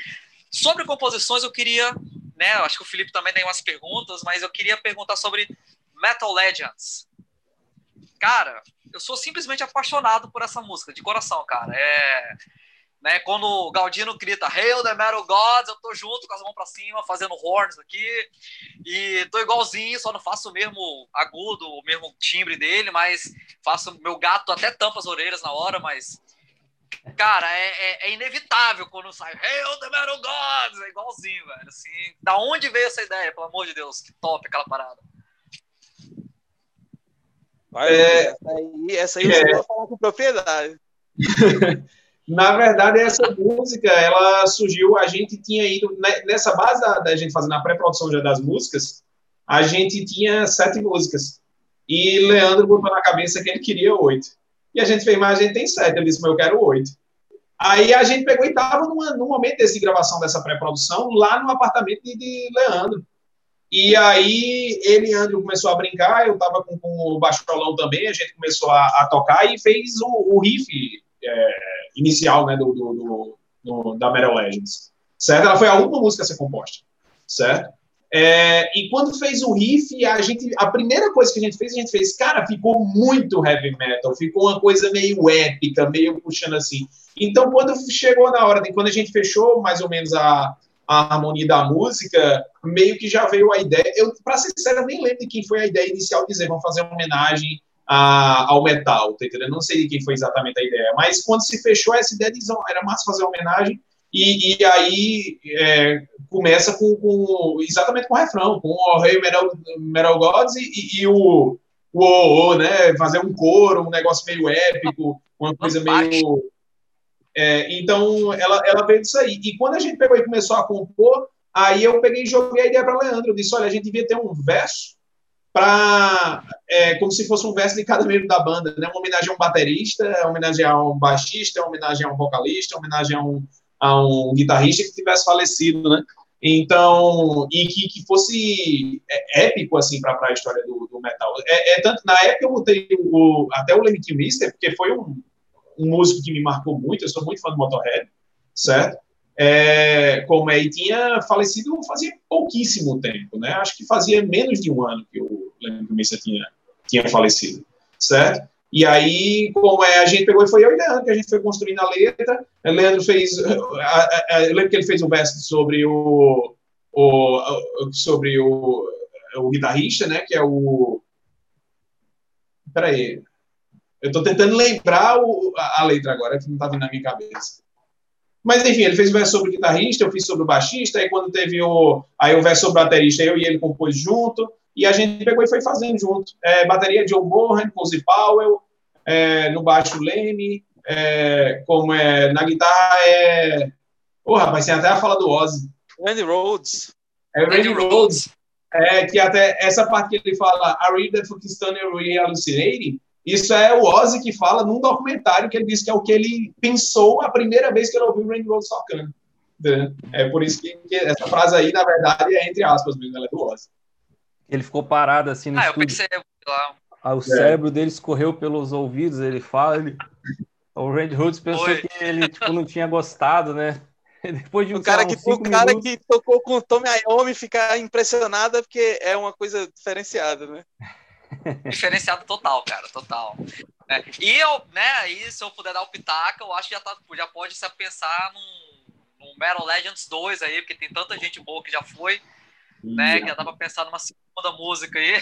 Sobre composições, eu queria, né, acho que o Felipe também tem umas perguntas, mas eu queria perguntar sobre Metal Legends. Cara, eu sou simplesmente apaixonado por essa música, de coração, cara. É né? Quando o Galdino grita Hail the Metal Gods, eu tô junto com as mãos para cima, fazendo horns aqui. E tô igualzinho, só não faço o mesmo agudo, o mesmo timbre dele, mas faço. Meu gato até tampa as orelhas na hora, mas. Cara, é, é, é inevitável quando sai Hail the Metal Gods! É igualzinho, velho. Assim, da onde veio essa ideia, pelo amor de Deus? Que top aquela parada. Vai, é... essa aí, essa aí é... você vai falar com propriedade. Na verdade, essa música, ela surgiu, a gente tinha ido, né, nessa base da, da gente fazendo a pré-produção já das músicas, a gente tinha sete músicas. E Leandro botou na cabeça que ele queria oito. E a gente fez, mas a gente tem sete. Ele disse, mas eu quero oito. Aí a gente pegou e estava num momento desse gravação dessa pré-produção, lá no apartamento de, de, Leandro. E aí ele e Leandro começou a brincar, eu estava com, com, o baixolão também, a gente começou a, a tocar e fez o, o riff é, inicial né, do, do, do, da Metal Legends, certo? Ela foi a última música a ser composta, certo? É, e quando fez o riff, a gente, a primeira coisa que a gente fez, a gente fez, cara, ficou muito heavy metal, ficou uma coisa meio épica, meio puxando assim. Então, quando chegou na hora quando a gente fechou mais ou menos a, a harmonia da música, meio que já veio a ideia. Eu, para ser sincero, nem lembro de quem foi a ideia inicial de dizer, vamos fazer uma homenagem a, ao metal, tá entendendo? Não sei de quem foi exatamente a ideia, mas quando se fechou essa ideia, de, era massa fazer homenagem, e, e aí é, começa com, com, exatamente com o refrão, com o Rei Metal, Metal Gods e, e, e o, o, o, né, fazer um coro, um negócio meio épico, uma coisa meio... É, então, ela, ela veio disso aí. E quando a gente pegou e começou a compor, aí eu peguei e joguei a ideia para Leandro. Eu disse, olha, a gente devia ter um verso para é, como se fosse um verso de cada membro da banda, né? Uma homenagem a um baterista, uma homenagem a um baixista, uma homenagem a um vocalista, uma homenagem a um, a um guitarrista que tivesse falecido, né? Então, e que, que fosse é, épico, assim, para a história do, do metal. É, é, tanto, na época eu botei o, até o Lemmy Mister, porque foi um, um músico que me marcou muito, eu sou muito fã do Motorhead, certo? É, como é, e tinha falecido fazia pouquíssimo tempo, né? Acho que fazia menos de um ano que o Lemmy Mister tinha, tinha falecido, certo? E aí, como é, a gente pegou e foi eu e Leandro, que a gente foi construindo a letra. O Leandro fez. Eu lembro que ele fez um verso sobre o. o sobre o, o guitarrista, né? Que é o. Peraí. Eu estou tentando lembrar o, a, a, letra agora, que não está vindo na minha cabeça. Mas, enfim, ele fez o verso sobre o guitarrista, eu fiz sobre o baixista, aí quando teve o. Aí o verso sobre o baterista, eu e ele compôs junto e a gente pegou e foi fazendo junto. É, bateria John Bonham, Cozy Powell, é, no baixo Leme, é, como é, na guitarra é... Ô, oh, rapaz, tem até a fala do Ozzy. Randy Rhodes. É Randy, Rhodes. É, que até essa parte que ele fala, I read that fucking stunning hallucinating, isso é o Ozzy que fala num documentário que ele disse que é o que ele pensou a primeira vez que ele ouviu o Randy Rhodes tocando. É por isso que, que, essa frase aí, na verdade, é entre aspas mesmo, ela é do Ozzy. Ele ficou parado assim no ah, estúdio. Eu pensei, lá. Ah, o é. cérebro dele escorreu pelos ouvidos, ele fala, ele... o Randy Rhodes pensou Foi. que ele tipo, não tinha gostado, né? Depois de um, o cara, que, o cara minutos... que tocou com o Tommy Iommi ficar impressionado é porque é uma coisa diferenciada, né? Diferenciado total, cara, total. É, e eu, né, aí se eu puder dar o pitaca, eu acho que já, tá, já pode se pensar num, num Metal Legends 2 aí, porque tem tanta gente boa que já foi né? Que já dá pra pensar numa segunda música aí.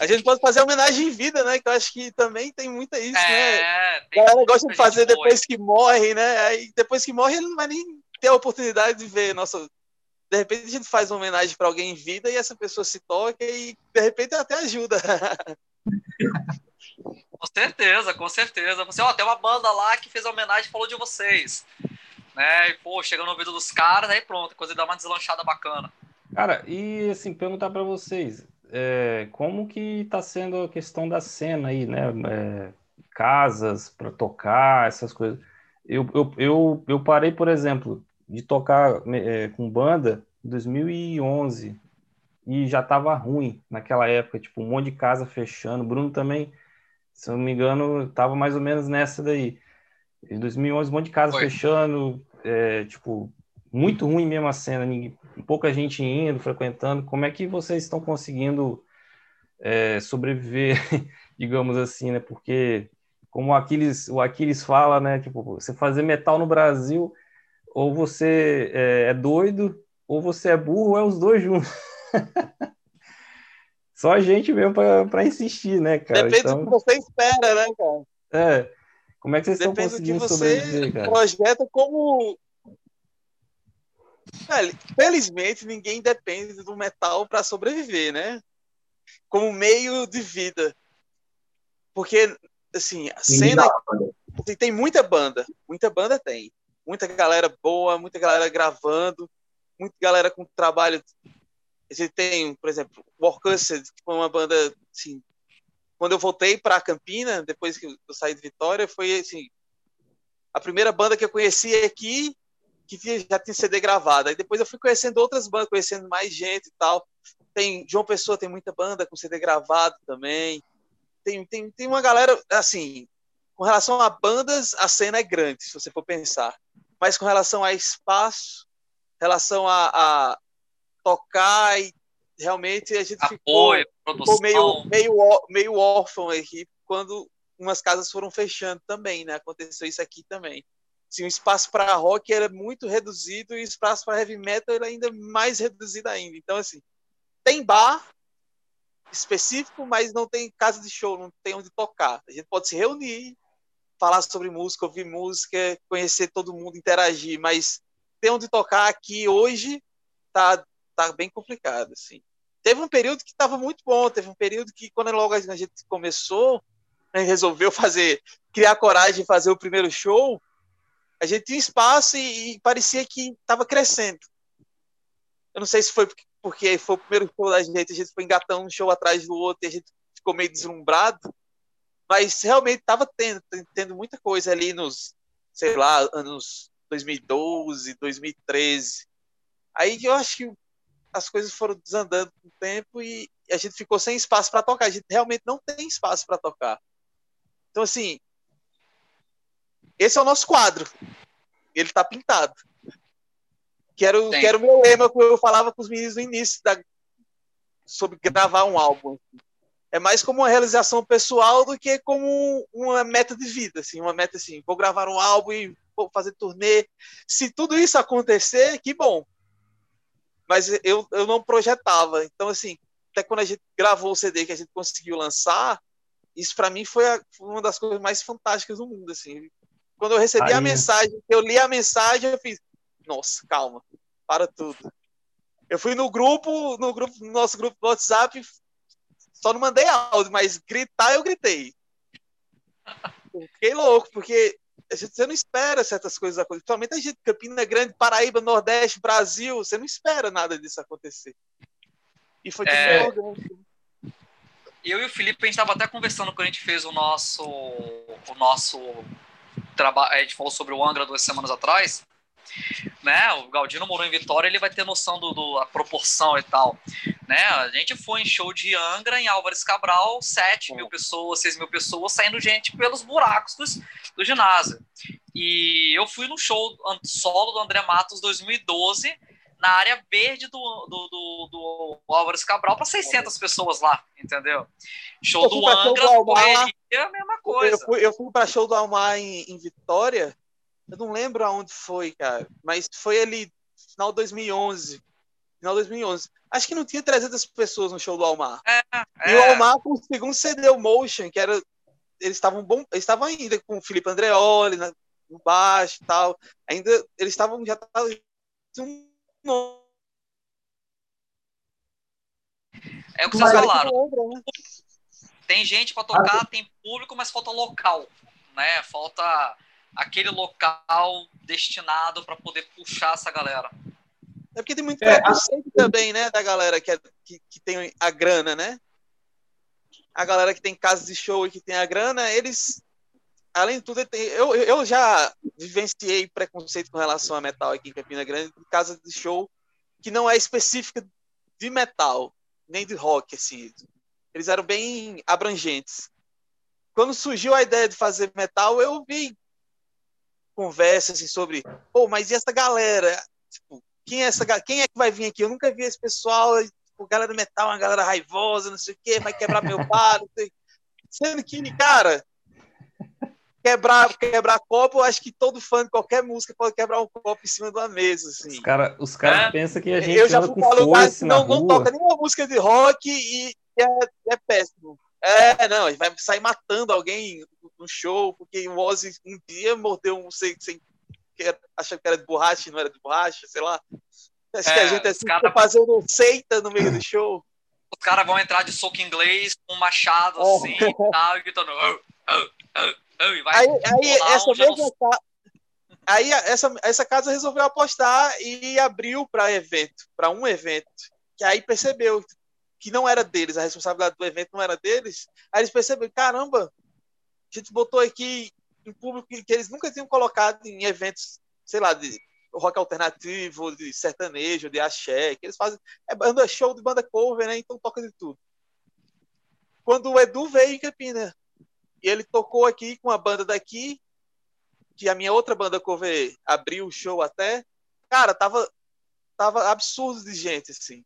A gente pode fazer homenagem em vida, né? Que eu acho que também tem muita isso, é, né? Tem galera gosta de fazer depois que morre, né? Aí depois que morre, ele não vai nem ter a oportunidade de ver nossa. De repente a gente faz uma homenagem para alguém em vida e essa pessoa se toca e de repente até ajuda. Com certeza, com certeza. Você, ó, tem uma banda lá que fez a homenagem e falou de vocês né? E, pô, chega no ouvido dos caras, aí pronto, coisa dá uma deslanchada bacana. Cara, e assim, perguntar para vocês, é, como que tá sendo a questão da cena aí, né? É, casas para tocar, essas coisas. Eu, eu, eu, eu parei, por exemplo, de tocar é, com banda em 2011 e já tava ruim naquela época, tipo, um monte de casa fechando. Bruno também, se eu não me engano, tava mais ou menos nessa daí. Em 2011, um monte de casa Foi. fechando, é, tipo, muito ruim mesmo a cena, ninguém, pouca gente indo, frequentando. Como é que vocês estão conseguindo é, sobreviver, digamos assim, né? Porque, como o Aquiles, o Aquiles fala, né? Tipo, você fazer metal no Brasil, ou você é, é doido, ou você é burro, ou é os dois juntos. Só a gente mesmo para insistir, né, cara? Depende então... do que você espera, né, cara? É. Como é que vocês Depende estão conseguindo do que você cara? projeta como... Velho, felizmente, ninguém depende do metal para sobreviver, né? Como meio de vida. Porque, assim, a cena... Assim, tem muita banda. Muita banda tem. Muita galera boa, muita galera gravando, muita galera com trabalho... A gente tem, por exemplo, Warcussed, que foi uma banda assim, quando eu voltei para Campina, depois que eu saí de Vitória, foi assim, a primeira banda que eu conheci aqui que já tinha CD gravado. Aí depois eu fui conhecendo outras bandas, conhecendo mais gente e tal. Tem João Pessoa tem muita banda com CD gravado também. Tem, tem, tem uma galera assim, com relação a bandas, a cena é grande, se você for pensar. Mas com relação a espaço, relação a, a tocar e realmente a gente Apoio, ficou, ficou, meio, meio, meio órfão aqui quando umas casas foram fechando também, né? Aconteceu isso aqui também. Sim, o espaço para rock era muito reduzido e o espaço para heavy metal era ainda mais reduzido ainda. Então, assim, tem bar, específico, mas não tem casa de show, não tem onde tocar. A gente pode se reunir, falar sobre música, ouvir música, conhecer todo mundo, interagir, mas ter onde tocar aqui hoje tá, tá bem complicado, assim. Teve um período que estava muito bom, teve um período que quando logo a gente começou, gente resolveu fazer, criar coragem de fazer o primeiro show, a gente tinha espaço e, e parecia que estava crescendo. Eu não sei se foi porque, porque foi o primeiro show da gente, a gente foi engatando um show atrás do outro e a gente ficou meio deslumbrado, mas realmente estava tendo, tendo muita coisa ali nos, sei lá, anos 2012, 2013. Aí eu acho que as coisas foram desandando com o tempo e a gente ficou sem espaço para tocar. A gente realmente não tem espaço para tocar. Então, assim, esse é o nosso quadro. Ele está pintado. Que era, o, que era o meu lema que eu falava com os meninos no início da, sobre gravar um álbum. É mais como uma realização pessoal do que como uma meta de vida, assim, uma meta assim, vou gravar um álbum e vou fazer turnê. Se tudo isso acontecer, que bom mas eu, eu não projetava. Então, assim, até quando a gente gravou o CD que a gente conseguiu lançar, isso para mim foi, a, foi, uma das coisas mais fantásticas do mundo, assim. Quando eu recebi Aí. a mensagem, eu li a mensagem, eu fiz, nossa, calma, para tudo. Eu fui no grupo, no grupo, no nosso grupo do WhatsApp, só não mandei áudio, mas gritar eu gritei. Fiquei louco, porque você não espera certas coisas acontecerem. Principalmente a gente, Campina Grande, Paraíba, Nordeste, Brasil, você não espera nada disso acontecer. E foi tudo é... Eu e o Felipe, a gente estava até conversando quando a gente fez o nosso, o nosso trabalho, a gente falou sobre o Angra duas semanas atrás, né? O Galdino morou em Vitória, ele vai ter noção do, do a proporção e tal, né? A gente foi em show de Angra em Álvares Cabral, 7 mil pessoas, 6 mil pessoas, saindo gente pelos buracos dos, do ginásio. E eu fui no show solo do André Matos 2012 na área verde do, do, do, do Álvares Cabral para 600 pessoas lá, entendeu? Show do Angra, show do correria, a mesma coisa. Eu fui, eu fui para show do Almar em, em Vitória eu não lembro aonde foi, cara, mas foi ali, final de 2011. Final de 2011. Acho que não tinha 300 pessoas no show do Almar. É, é. E o Almar conseguiu um CD Motion, que era. Eles estavam bom, eles estavam ainda com o Felipe Andreoli na, no baixo e tal. Ainda eles estavam já tavam, É o que vocês falaram. Né? Tem gente para tocar, tem público, mas falta local, né? Falta aquele local destinado para poder puxar essa galera. É porque tem muito é, preconceito também, né, da galera que, é, que, que, tem a grana, né? A galera que tem casas de show e que tem a grana, eles, além de tudo, eu, eu já vivenciei preconceito com relação a metal aqui em Campina Grande, em casa de show que não é específica de metal, nem de rock, assim. Eles eram bem abrangentes. Quando surgiu a ideia de fazer metal, eu vi conversa assim, sobre, pô, mas e essa galera? Tipo, quem é essa quem é que vai vir aqui? Eu nunca vi esse pessoal, tipo, galera metal, uma galera raivosa, não sei o quê, vai quebrar meu bar, sendo que, cara, quebrar, quebrar copo, eu acho que todo fã de qualquer música pode quebrar um copo em cima de uma mesa, assim. Os caras os cara é? pensam que a gente eu já fui com lugar que não, não toca nenhuma música de rock e, e é, é péssimo. É, não, ele vai sair matando alguém no show, porque o Ozzy um dia mordeu um sem, sem que achava que era de borracha, não era de borracha, sei lá. Acho é, que a é, gente assim, cara... fazendo seita no meio do show. Os caras vão entrar de soco inglês com um machado é. assim e tal, e gritando. Oh, oh, oh, e vai aí, aí essa mesma não... aí essa, essa casa resolveu apostar e abriu para evento, para um evento. Que aí percebeu que não era deles, a responsabilidade do evento não era deles, aí eles perceberam, caramba, a gente botou aqui em público que, eles nunca tinham colocado em eventos, sei lá, de rock alternativo, de sertanejo, de axé, que eles fazem, é banda show de banda cover, né, então toca de tudo. Quando o Edu veio em Campina, e ele tocou aqui com a banda daqui, que a minha outra banda cover abriu o show até, cara, tava, tava absurdo de gente, assim.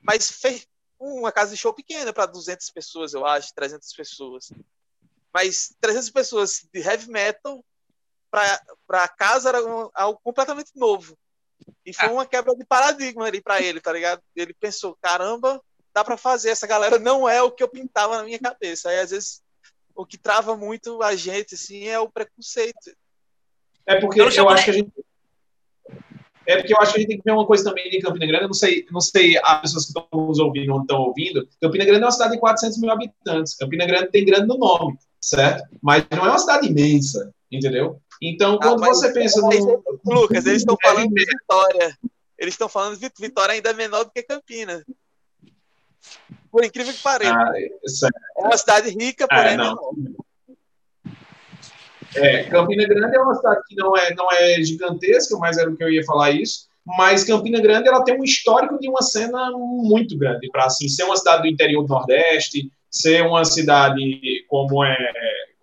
Mas fez, uma casa de show pequena para 200 pessoas, eu acho, 300 pessoas. Mas 300 pessoas de heavy metal para casa era um, algo completamente novo. E foi ah. uma quebra de paradigma ali para ele, tá ligado? Ele pensou, caramba, dá para fazer. Essa galera não é o que eu pintava na minha cabeça. Aí, às vezes, o que trava muito a gente, assim, é o preconceito. É porque eu, eu acho que a gente. É porque eu acho que a gente tem que ver uma coisa também em Campina Grande. Eu não sei, não sei as pessoas que estão nos ouvindo ou não estão ouvindo. Campina Grande é uma cidade de 400 mil habitantes. Campina Grande tem grande no nome, certo? Mas não é uma cidade imensa, entendeu? Então, quando ah, você pensa no. Lucas, eles estão falando de Vitória. Eles estão falando de Vitória ainda é menor do que Campina. Por incrível que pareça. Ah, é uma cidade rica, porém ah, não. É, Campina Grande é uma cidade que não é, não é gigantesca, mas era o que eu ia falar isso. Mas Campina Grande ela tem um histórico de uma cena muito grande para assim ser uma cidade do interior do Nordeste, ser uma cidade como é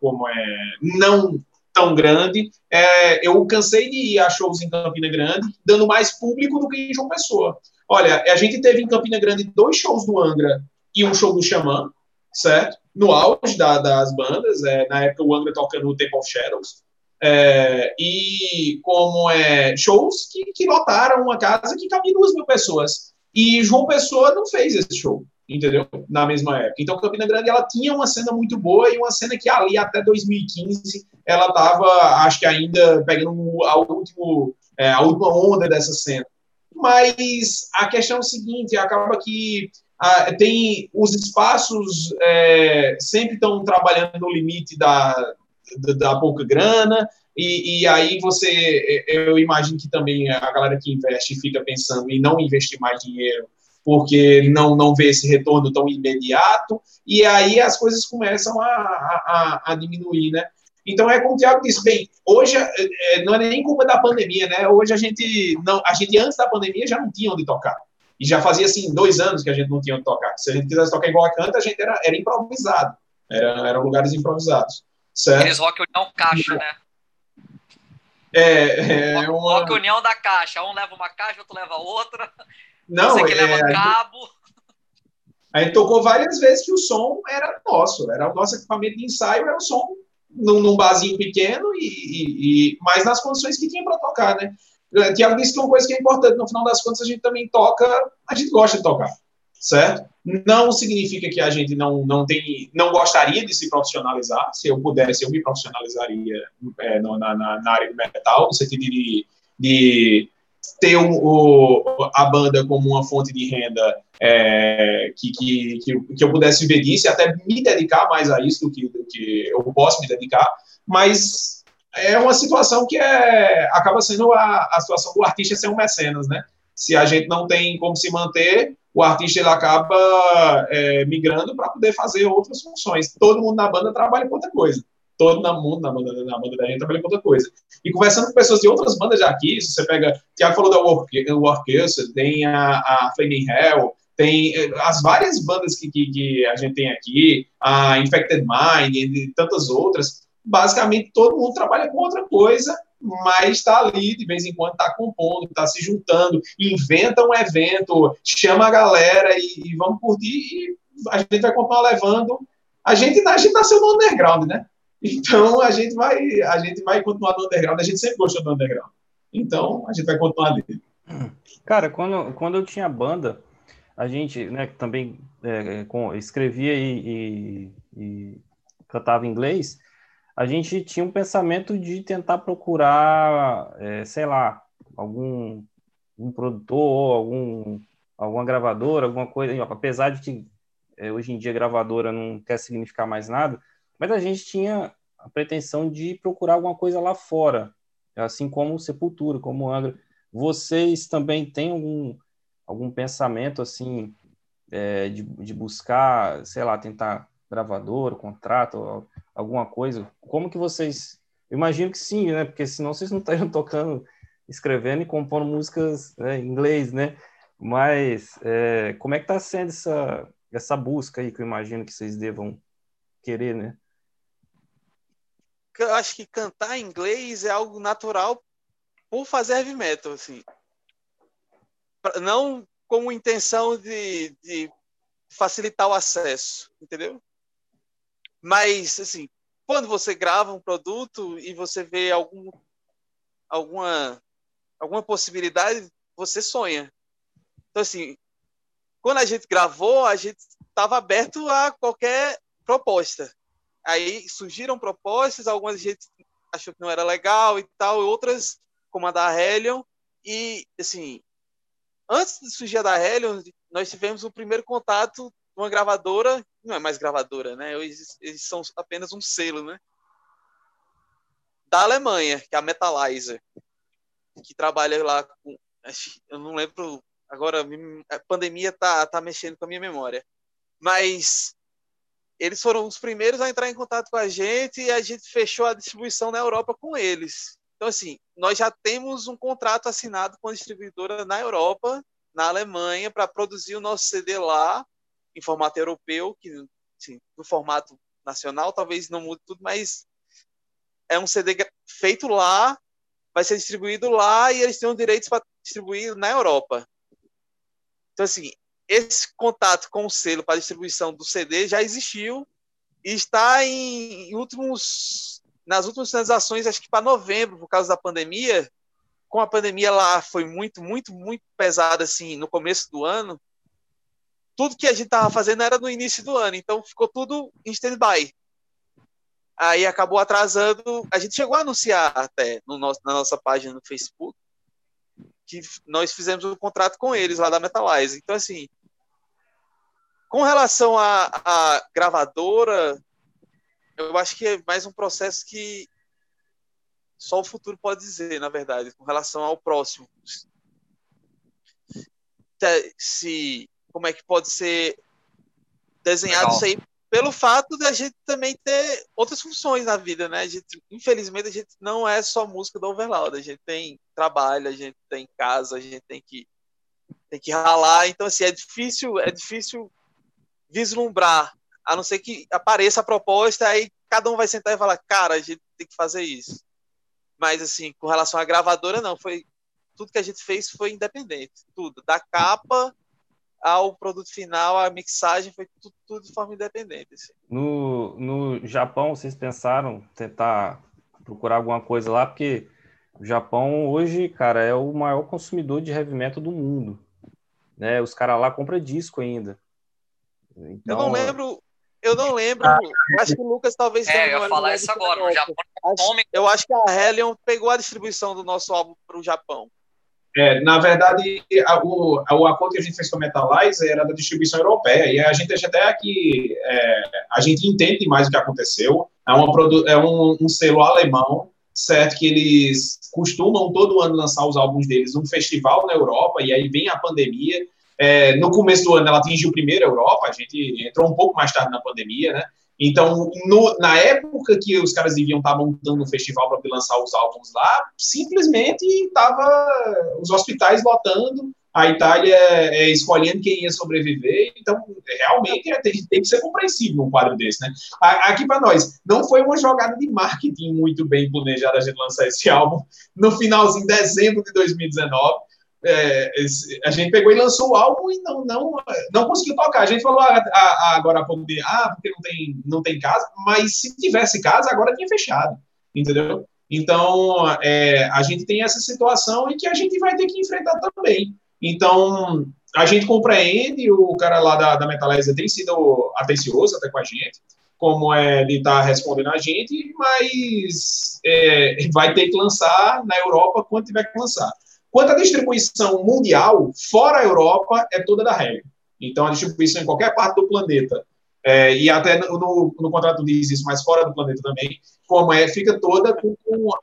como é não tão grande. É, eu cansei de ir a shows em Campina Grande, dando mais público do que em João Pessoa. Olha, a gente teve em Campina Grande dois shows do Angra e um show do Xamã, certo? No auge da, das bandas, é, na época o Angra tocando no Temple of Shadows. É, e como é shows que, que lotaram uma casa que cabia duas mil pessoas. E João Pessoa não fez esse show, entendeu? Na mesma época. Então, Campina Grande ela tinha uma cena muito boa e uma cena que ali até 2015 ela estava, acho que ainda pegando a, último, é, a última onda dessa cena. Mas a questão é o seguinte: acaba que tem os espaços é, sempre estão trabalhando no limite da, da, da pouca grana, e, e, aí você, eu imagino que também a galera que investe fica pensando em não investir mais dinheiro porque não, não vê esse retorno tão imediato, e aí as coisas começam a, a, a diminuir, né? Então é como o Tiago disse, bem, hoje é, é, não é nem culpa da pandemia, né? Hoje a gente não, a gente antes da pandemia já não tinha onde tocar. E já fazia assim dois anos que a gente não tinha onde tocar. Se a gente quisesse tocar igual a canta, a gente era, era improvisado. Era, eram lugares improvisados. Certo? Aqueles rock união caixa, né? É, é uma... Rock união da caixa. Um leva uma caixa, outro leva outra. Não, Você que é... leva cabo. A gente tocou várias vezes que o som era nosso. Era o nosso equipamento de ensaio, era o som num, num barzinho pequeno, e, e, e, mas nas condições que tinha para tocar, né? Tiago disse que uma coisa que é importante, no final das contas, a gente também toca, a gente gosta de tocar, certo? Não significa que a gente não, não, tem, não gostaria de se profissionalizar. Se eu pudesse, eu me profissionalizaria é, na, na, na, área do metal, no sentido de, de ter o, a banda como uma fonte de renda é, que, que, que, eu pudesse viver disso e até me dedicar mais a isso do que, do que eu posso me dedicar, mas é uma situação que é, acaba sendo a, a situação do artista ser um mecenas, né? Se a gente não tem como se manter, o artista ele acaba é, migrando para poder fazer outras funções. Todo mundo na banda trabalha com outra coisa todo mundo na banda, na banda da gente trabalha com outra coisa. E conversando com pessoas de outras bandas aqui, se você pega, o Thiago falou da Workers, tem a, a Flaming Hell, tem eh, as várias bandas que, que, que, a gente tem aqui, a Infected Mind e tantas outras, basicamente todo mundo trabalha com outra coisa, mas está ali de vez em quando, está compondo, está se juntando, inventa um evento, chama a galera e, e vamos curtir e a gente vai continuar levando. A gente, a gente nasceu no underground, né? Então a gente vai, a gente vai continuar no underground, a gente sempre gostou do underground. Então a gente vai continuar ali. Cara, quando, quando eu tinha banda, a gente né, também é, com, escrevia e, e, e, cantava inglês, a gente tinha um pensamento de tentar procurar, é, sei lá, algum um produtor, algum, alguma gravadora, alguma coisa, apesar de que é, hoje em dia gravadora não quer significar mais nada, mas a gente tinha a pretensão de procurar alguma coisa lá fora, assim como Sepultura, como Angra. Vocês também têm algum, algum pensamento assim é, de, de buscar, sei lá, tentar gravador, contrato, alguma coisa? Como que vocês... Eu imagino que sim, né? Porque senão vocês não estariam tocando, escrevendo e compondo músicas né, em inglês, né? Mas é, como é que está sendo essa, essa busca aí que eu imagino que vocês devam querer, né? Eu acho que cantar em inglês é algo natural por fazer heavy metal, assim. Não com intenção de, de facilitar o acesso, entendeu? Mas, assim, quando você grava um produto e você vê algum, alguma, alguma possibilidade, você sonha. Então, assim, quando a gente gravou, a gente estava aberto a qualquer proposta. Aí surgiram propostas, algumas a gente achou que não era legal e tal, outras, como a da Helion, e, assim, antes de surgir a da Helion, nós tivemos o primeiro contato com uma gravadora, não é mais gravadora, né? Eles, eles são apenas um selo, né? Da Alemanha, que é a Metalizer, que trabalha lá com, eu não lembro agora, a pandemia tá, tá mexendo com a minha memória, mas eles foram os primeiros a entrar em contato com a gente e a gente fechou a distribuição na Europa com eles. Então, assim, nós já temos um contrato assinado com a distribuidora na Europa, na Alemanha, para produzir o nosso CD lá, em formato europeu, que assim, no formato nacional talvez não mude tudo, mas é um CD feito lá, vai ser distribuído lá e eles têm os direitos para distribuir na Europa. Então, assim, esse contato com o selo para distribuição do CD já existiu e está em últimos nas últimas transações, acho que para novembro, por causa da pandemia. Com a pandemia lá foi muito, muito, muito pesada assim no começo do ano. Tudo que a gente estava fazendo era no início do ano, então ficou tudo em stand-by. Aí acabou atrasando. A gente chegou a anunciar até no nosso, na nossa página no Facebook que nós fizemos um contrato com eles lá da Metalize. Então, assim, com relação à, gravadora, eu acho que é mais um processo que só o futuro pode dizer, na verdade, com relação ao próximo. Se, como é que pode ser desenhado Legal. isso aí pelo fato de a gente também ter outras funções na vida, né? A gente, infelizmente, a gente não é só música do Overloud, a gente tem trabalho, a gente tem casa, a gente tem que tem que ralar, então assim, é difícil, é difícil vislumbrar, a não ser que apareça a proposta, aí cada um vai sentar e falar, cara, a gente tem que fazer isso. Mas, assim, com relação à gravadora, não, foi tudo que a gente fez foi independente, tudo, da capa ao produto final, a mixagem foi tudo, tudo de forma independente. Assim. No, no Japão, vocês pensaram tentar procurar alguma coisa lá, porque o Japão hoje, cara, é o maior consumidor de heavy metal do mundo. Né? Os caras lá compram disco ainda. Então, eu não lembro. Eu não lembro. Ah, acho que o Lucas talvez é, tenha. eu ia falar isso agora. O Japão acho, eu acho que a Hellion pegou a distribuição do nosso álbum para o Japão. É, na verdade, a, o, a, acordo que a gente fez com a Metalize era da distribuição europeia, e a gente até que é, a gente entende mais o que aconteceu. É, uma, é um, um, selo alemão, certo? Que eles costumam todo ano lançar os álbuns deles num festival na Europa, e aí vem a pandemia, é, no começo do ano, ela atingiu primeiro a Europa, a gente entrou um pouco mais tarde na pandemia, né? Então, no, na época que os caras deviam estar montando um festival para lançar os álbuns lá, simplesmente estava os hospitais lotando, a Itália é, escolhendo quem ia sobreviver. Então, realmente é, tem, tem, que ser compreensível um quadro desse, né? Aqui para nós, não foi uma jogada de marketing muito bem planejada a gente lançar esse álbum no finalzinho de dezembro de 2019 é, a gente pegou e lançou o álbum e não, não, não conseguiu tocar. A gente falou a, a, agora há pouco de, ah, porque não tem, não tem casa, mas se tivesse casa, agora tinha fechado, entendeu? Então, é, a gente tem essa situação e que a gente vai ter que enfrentar também. Então, a gente compreende, o cara lá da, da tem sido atencioso até com a gente, como é, ele está respondendo a gente, mas é, vai ter que lançar na Europa quando tiver que lançar. Quanto à distribuição mundial, fora a Europa, é toda da Helium. Então, a distribuição em qualquer parte do planeta, é, e até no, no, contrato diz isso, mas fora do planeta também, como é, fica toda com,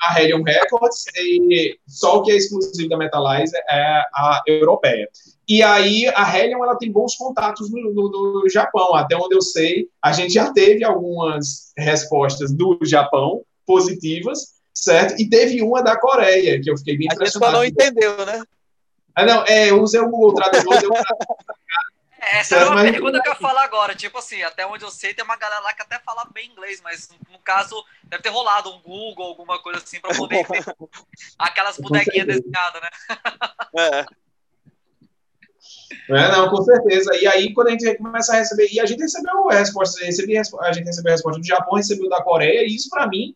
a Helium Records, e só o que é exclusivo da Metalizer é a europeia. E aí, a Helium ela tem bons contatos no, no, no Japão, até onde eu sei, a gente já teve algumas respostas do Japão positivas, certo? E teve uma da Coreia, que eu fiquei bem impressionado. A gente não entendeu, né? Ah, não, é, eu usei o Google Tradutor, deu é, Essa é uma mas... pergunta que eu ia falar agora. Tipo assim, até onde eu sei, tem uma galera lá que até fala bem inglês, mas no caso, deve ter rolado um Google, alguma coisa assim, para poder ter aquelas bonequinhas desenhadas, né? É. É, não, com certeza. E aí, quando a gente começa a receber, e a gente recebeu respostas, recebi, a gente recebeu a resposta do Japão, recebeu da Coreia, e isso para mim,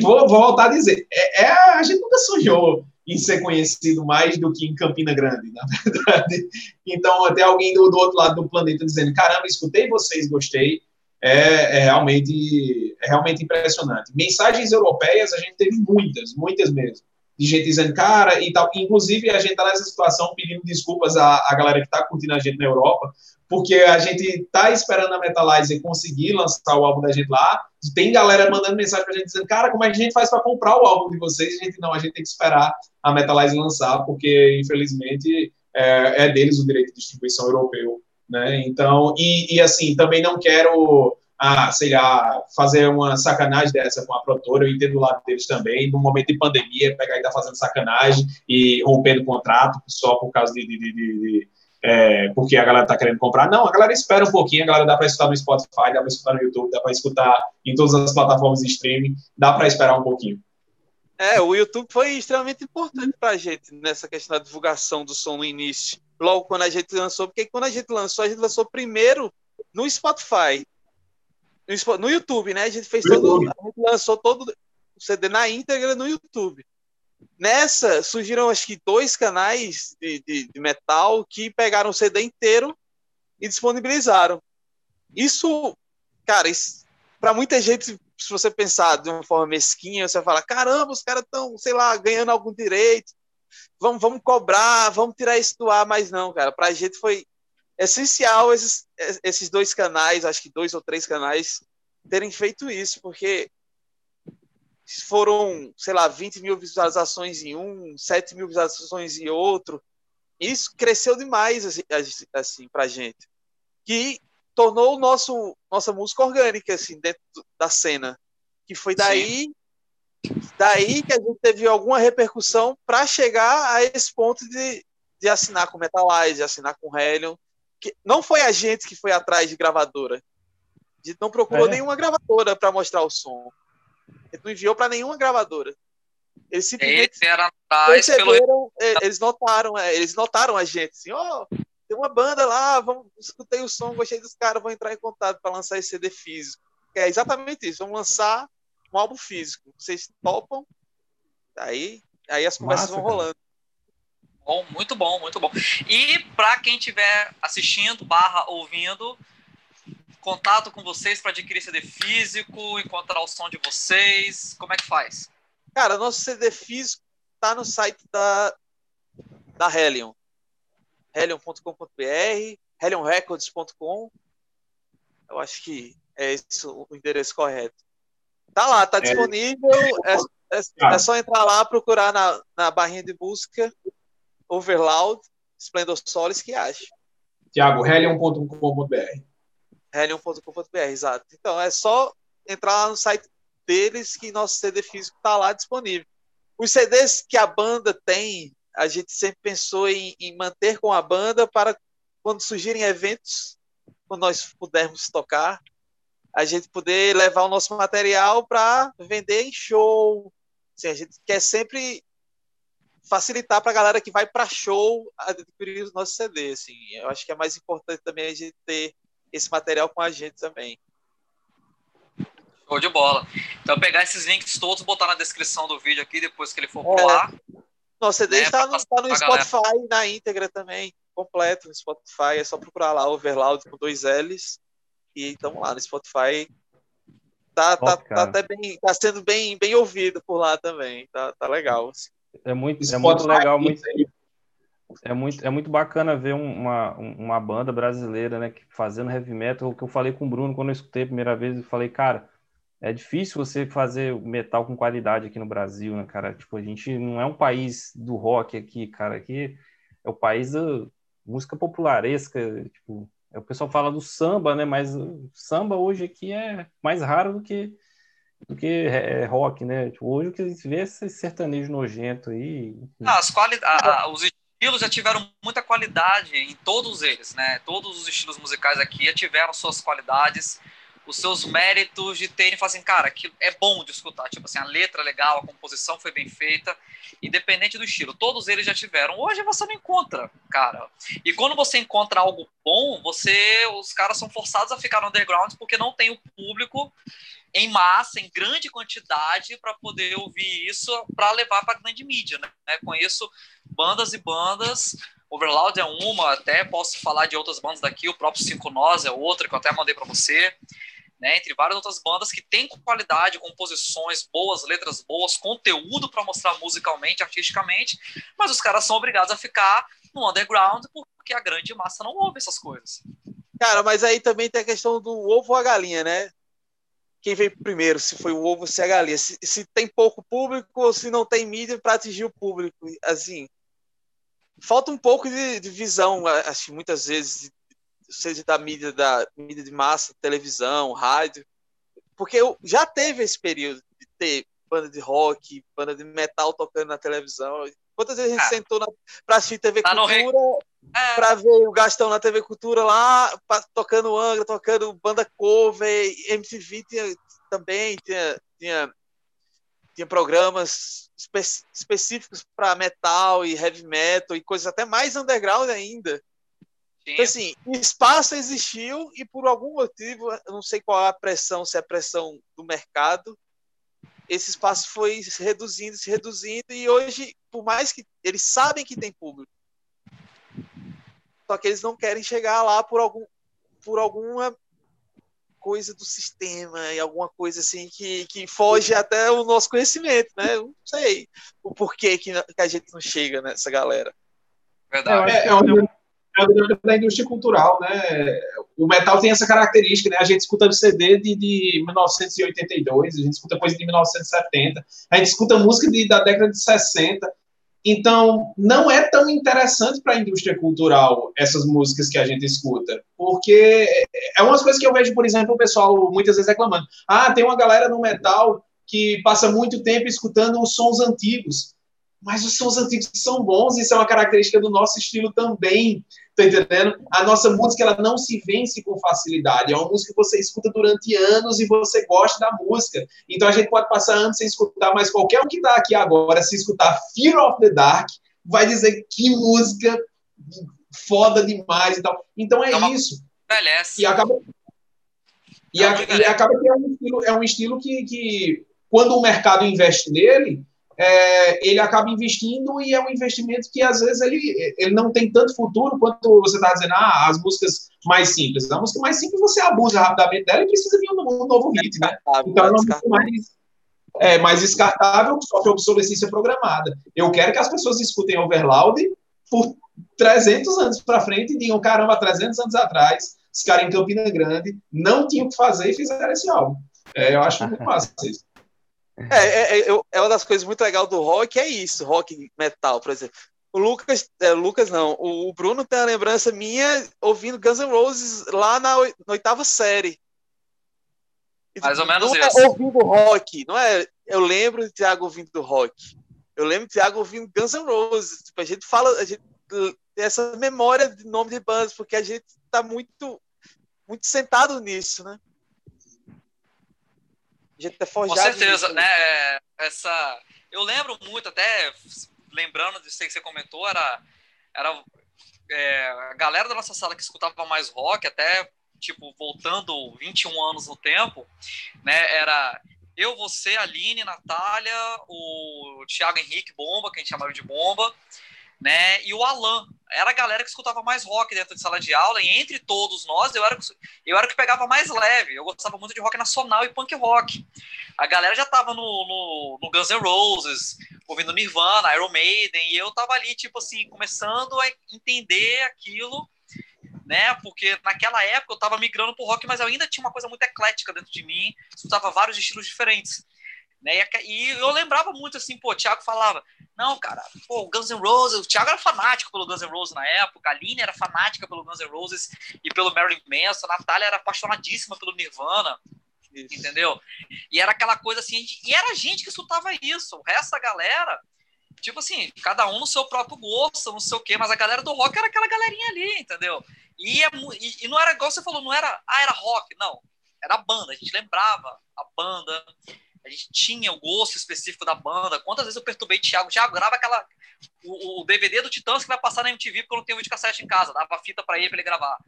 vou, vou, voltar a dizer, é, é, a gente nunca sonhou em ser conhecido mais do que em Campina Grande, na verdade. Então, até alguém do, do outro lado do planeta dizendo: caramba, escutei vocês, gostei. É, é, realmente, é realmente impressionante. Mensagens europeias a gente teve muitas, muitas mesmo. De gente dizendo, cara, e tal. Inclusive, a gente está nessa situação pedindo desculpas à, à galera que está curtindo a gente na Europa, porque a gente tá esperando a Metalizer conseguir lançar o álbum da gente lá. Tem galera mandando mensagem pra gente dizendo, cara, como é que a gente faz para comprar o álbum de vocês? A gente não, a gente tem que esperar a Metalizer lançar, porque infelizmente é, é deles o direito de distribuição europeu, né? Então, e, e assim, também não quero ah, sei lá, fazer uma sacanagem dessa com a produtora, eu entendo o lado deles também, no momento de pandemia, pegar e tá fazendo sacanagem e rompendo contrato só por causa de, de, de, de é, porque a galera está querendo comprar. Não, a galera espera um pouquinho, a galera dá para escutar no Spotify, dá para escutar no YouTube, dá para escutar em todas as plataformas de streaming, dá para esperar um pouquinho. É, o YouTube foi extremamente importante para a gente nessa questão da divulgação do som no início. Logo quando a gente lançou, porque quando a gente lançou, a gente lançou primeiro no Spotify, no YouTube, né? A gente fez todo, a gente lançou todo o CD na íntegra no YouTube. Nessa, surgiram acho que dois canais de, de, de metal que pegaram o CD inteiro e disponibilizaram. Isso, cara, para muita gente, se você pensar de uma forma mesquinha, você fala: caramba, os caras estão, sei lá, ganhando algum direito, vamos, vamos cobrar, vamos tirar isso do ar, mas não, cara, para a gente foi essencial esses, esses dois canais, acho que dois ou três canais, terem feito isso, porque foram, sei lá, 20 mil visualizações em um, 7 mil visualizações em outro. Isso cresceu demais, assim, assim pra gente. Que tornou o nosso, nossa música orgânica, assim, dentro da cena. Que foi daí, daí que a gente teve alguma repercussão para chegar a esse ponto de, de assinar com Metalize, de assinar com Helion. Que não foi a gente que foi atrás de gravadora. A gente não procurou é. nenhuma gravadora para mostrar o som. Ele não enviou para nenhuma gravadora. Eles simplesmente perceberam, pelo... É, eles notaram, é, eles notaram a gente, assim, ó, oh, tem uma banda lá, vamos, escutei o som, gostei dos caras, vou entrar em contato para lançar esse CD físico. É exatamente isso, vamos lançar um álbum físico. Vocês topam? Aí, aí as conversas Massa, vão rolando. Bom, muito bom, muito bom. E para quem estiver assistindo, barra ouvindo, contato com vocês para adquirir CD físico, encontrar o som de vocês? Como é que faz? Cara, nosso CD físico tá no site da, da Helion. Helion.com.br, helionrecords.com. Eu acho que é esse o endereço correto. Tá lá, tá é. disponível. É, é, é só entrar lá, procurar na, na barrinha de busca Overloud, Splendor Solis que acha. Tiago, helion.com.br helium.com.br, exato. Então é só entrar lá no site deles que nosso CD físico está lá disponível. Os CDs que a banda tem, a gente sempre pensou em, em manter com a banda para quando surgirem eventos, quando nós pudermos tocar, a gente poder levar o nosso material para vender em show. Assim, a gente quer sempre facilitar para a galera que vai para show adquirir os nossos CDs. Assim. Eu acho que é mais importante também a gente ter esse material com a gente também. Show de bola. Então, pegar esses links todos, botar na descrição do vídeo aqui, depois que ele for é. lá. Nosso CD está né, no, tá no Spotify galera. na íntegra também, completo no Spotify. É só procurar lá Overloud com dois L's. E estamos lá no Spotify. Tá, tá, tá, até bem, tá sendo bem, bem ouvido por lá também. Tá, tá legal. Assim. É muito, é muito legal, muito, é muito, é muito bacana ver uma, uma banda brasileira, né, fazendo heavy metal. Que eu falei com o Bruno quando eu escutei a primeira vez, eu falei, cara, é difícil você fazer metal com qualidade aqui no Brasil, né, cara? Tipo, a gente não é um país do rock aqui, cara. Aqui é o país da música popularesca, tipo, é, o pessoal fala do samba, né? Mas samba hoje aqui é mais raro do que do que é, rock, né? Tipo, hoje o que a gente vê é esse sertanejo nojento aí. Ah, as quali os estilos já tiveram muita qualidade em todos eles, né? Todos os estilos musicais aqui já tiveram suas qualidades, os seus méritos de terem, assim, cara, que é bom de escutar. Tipo assim, a letra é legal, a composição foi bem feita, independente do estilo. Todos eles já tiveram. Hoje você não encontra, cara. E quando você encontra algo bom, você, os caras são forçados a ficar no underground porque não tem o público em massa, em grande quantidade, para poder ouvir isso, para levar para a grande mídia. Né? Conheço bandas e bandas. Overloud é uma, até posso falar de outras bandas daqui, o próprio Cinco Nós é outra, que eu até mandei para você. Né, entre várias outras bandas que têm qualidade, composições boas, letras boas, conteúdo para mostrar musicalmente, artisticamente, mas os caras são obrigados a ficar no underground porque a grande massa não ouve essas coisas. Cara, mas aí também tem a questão do ovo ou a galinha, né? Quem veio primeiro, se foi o ovo ou se é a galinha. Se, se tem pouco público ou se não tem mídia para atingir o público. Assim, falta um pouco de, de visão, acho muitas vezes, seja da mídia, da mídia de massa, televisão, rádio, porque já teve esse período de ter banda de rock, banda de metal tocando na televisão. Quantas vezes a gente ah, sentou para assistir TV tá Cultura, é. para ver o Gastão na TV Cultura lá, pra, tocando Angra, tocando banda cover, MTV tinha, também tinha, tinha, tinha programas espe específicos para metal e heavy metal e coisas até mais underground ainda. Então, assim, espaço existiu e por algum motivo, eu não sei qual é a pressão, se é a pressão do mercado, esse espaço foi se reduzindo, se reduzindo, e hoje, por mais que eles sabem que tem público, só que eles não querem chegar lá por, algum, por alguma coisa do sistema e alguma coisa assim que, que foge até o nosso conhecimento, né? Eu não sei o porquê que, que a gente não chega nessa galera. Verdade. É, é, é, é da indústria cultural, né? O metal tem essa característica, né? A gente escuta CD de, de 1982, a gente escuta coisa de 1970, a gente escuta música de, da década de 60. Então, não é tão interessante para a indústria cultural essas músicas que a gente escuta, porque é umas coisas que eu vejo, por exemplo, o pessoal muitas vezes reclamando. Ah, tem uma galera no metal que passa muito tempo escutando os sons antigos. Mas os sons antigos são bons, isso é uma característica do nosso estilo também. Tá entendendo? A nossa música ela não se vence com facilidade. É uma música que você escuta durante anos e você gosta da música. Então a gente pode passar anos sem escutar, mas qualquer um que está aqui agora, se escutar Fear of the Dark, vai dizer que música foda demais e tal. Então é, é isso. Envelhece. E acaba, e, a, e acaba que é um estilo, é um estilo que, que, quando o mercado investe nele, é, ele acaba investindo e é um investimento que às vezes ele, ele não tem tanto futuro quanto você está dizendo, ah, as músicas mais simples. A música mais simples você abusa rapidamente dela e precisa vir um, um novo hit, né? Então é uma música mais, é, mais descartável, sofre obsolescência programada. Eu quero que as pessoas escutem Overloud por 300 anos para frente e digam, caramba, 300 anos atrás, os caras em Campina Grande não tinham o que fazer e fizeram esse álbum. É, eu acho muito massa isso. É, é, é, é, uma das coisas muito legais do rock, é isso, rock metal, por exemplo. O Lucas, é, Lucas não, o, Bruno tem a lembrança minha ouvindo Guns N' Roses lá na, oitava série. Mais ou menos não é isso. É ouvindo rock, não é? Eu lembro de Thiago ouvindo rock. Eu lembro de Thiago ouvindo Guns N' Roses. Tipo, a gente fala, a gente tem essa memória de nome de bandas, porque a gente está muito, muito sentado nisso, né? Ter forjado. Com certeza, né? É, essa, eu lembro muito, até lembrando disso que você comentou, era, era é, a galera da nossa sala que escutava mais rock, até tipo voltando 21 anos no tempo, né? Era eu, você, Aline, Natália, o Thiago Henrique Bomba, que a gente chamava de Bomba, né? E o Alan. Era a galera que escutava mais rock dentro de sala de aula, e entre todos nós, eu era, eu era o que pegava mais leve. Eu gostava muito de rock nacional e punk rock. A galera já tava no, no, no Guns N' Roses, ouvindo Nirvana, Iron Maiden, e eu tava ali, tipo assim, começando a entender aquilo, né? Porque naquela época eu tava migrando pro rock, mas eu ainda tinha uma coisa muito eclética dentro de mim, escutava vários estilos diferentes. Né? E eu lembrava muito assim, pô, o Thiago falava, não, cara, pô, o Guns N' Roses, o Thiago era fanático pelo Guns N' Roses na época, a Aline era fanática pelo Guns N' Roses e pelo Marilyn Manson, a Natália era apaixonadíssima pelo Nirvana, isso. entendeu? E era aquela coisa assim, e era a gente que escutava isso, o resto da galera, tipo assim, cada um no seu próprio gosto, não sei o quê, mas a galera do rock era aquela galerinha ali, entendeu? E, é, e, e não era igual você falou, não era, ah, era rock, não, era banda, a gente lembrava a banda, a gente tinha o gosto específico da banda. Quantas vezes eu perturbei o Thiago? Thiago, grava aquela, o, o, DVD do Titãs que vai passar na MTV porque eu não tenho vídeo cassete em casa. Dava fita para ele para ele gravar.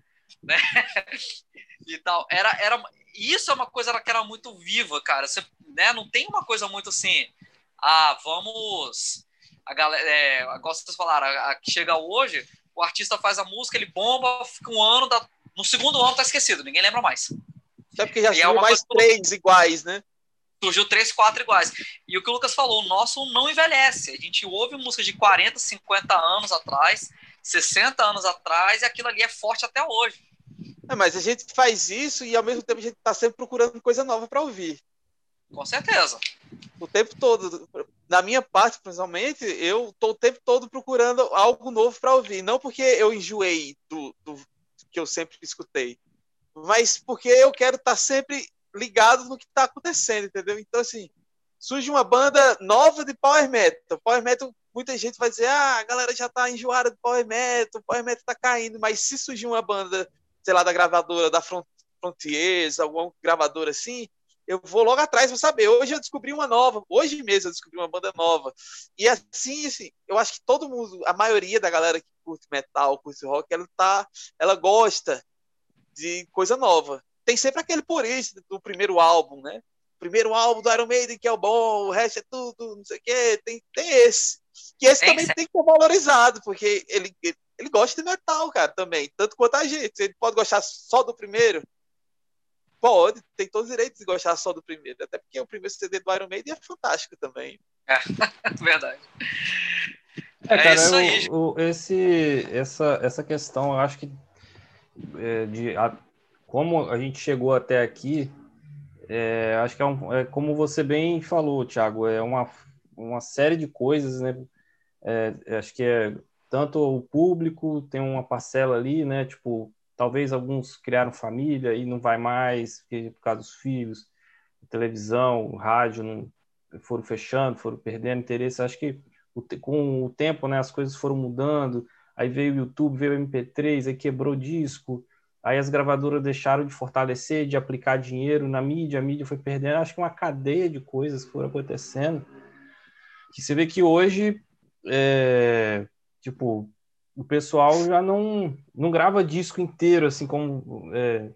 Né? e tal. Era, era, isso é uma coisa que era muito viva, cara. Você, né, não tem uma coisa muito assim, ah, vamos. A galera, é, gosto de falar, a, a, que chega hoje, o artista faz a música, ele bomba, fica um ano, no segundo ano tá esquecido, ninguém lembra mais. É porque já tinha é mais três iguais, né? Surgiu três, quatro iguais. E o que o Lucas falou, o nosso não envelhece. A gente ouve música de 40, 50 anos atrás, 60 anos atrás, e aquilo ali é forte até hoje. É, mas a gente faz isso e ao mesmo tempo a gente está sempre procurando coisa nova para ouvir. Com certeza. O tempo todo. Na minha parte, principalmente, eu estou o tempo todo procurando algo novo para ouvir. Não porque eu enjoei do, do, que eu sempre escutei, mas porque eu quero estar tá sempre ligado no que está acontecendo, entendeu? Então, assim, surge uma banda nova de Power Metal. Power Metal, muita gente vai dizer, ah, a galera já está enjoada de Power Metal, Power Metal está caindo, mas se surgir uma banda sei lá, da gravadora da Frontiers, alguma gravadora assim, eu vou logo atrás para saber. Hoje eu descobri uma nova, hoje mesmo eu descobri uma banda nova. E assim, assim, eu acho que todo mundo, a maioria da galera que curte metal, curte rock, ela tá, ela gosta de coisa nova. Tem sempre aquele purista do primeiro álbum, né? primeiro álbum do Iron Maiden que é o bom, o resto é tudo, não sei o quê. Tem, tem esse. Que esse tem também tem que ser valorizado, porque ele, ele ele gosta de metal, cara, também, tanto quanto a gente. Ele pode gostar só do primeiro? Pode, tem todos os direitos de gostar só do primeiro, até porque o primeiro CD do Iron Maiden é fantástico também. É, verdade. É, é cara, eu, esse, essa, essa questão, eu acho que é, de a, como a gente chegou até aqui, é, acho que é, um, é, como você bem falou, Thiago, é uma, uma série de coisas, né? É, acho que é tanto o público tem uma parcela ali, né? Tipo, talvez alguns criaram família e não vai mais por causa dos filhos, televisão, rádio não, foram fechando, foram perdendo interesse. Acho que o, com o tempo, né, as coisas foram mudando. Aí veio o YouTube, veio o MP3, aí quebrou disco. Aí as gravadoras deixaram de fortalecer, de aplicar dinheiro na mídia, a mídia foi perdendo. Acho que uma cadeia de coisas foram acontecendo. Que você vê que hoje é, Tipo, o pessoal já não, não grava disco inteiro, assim como. É,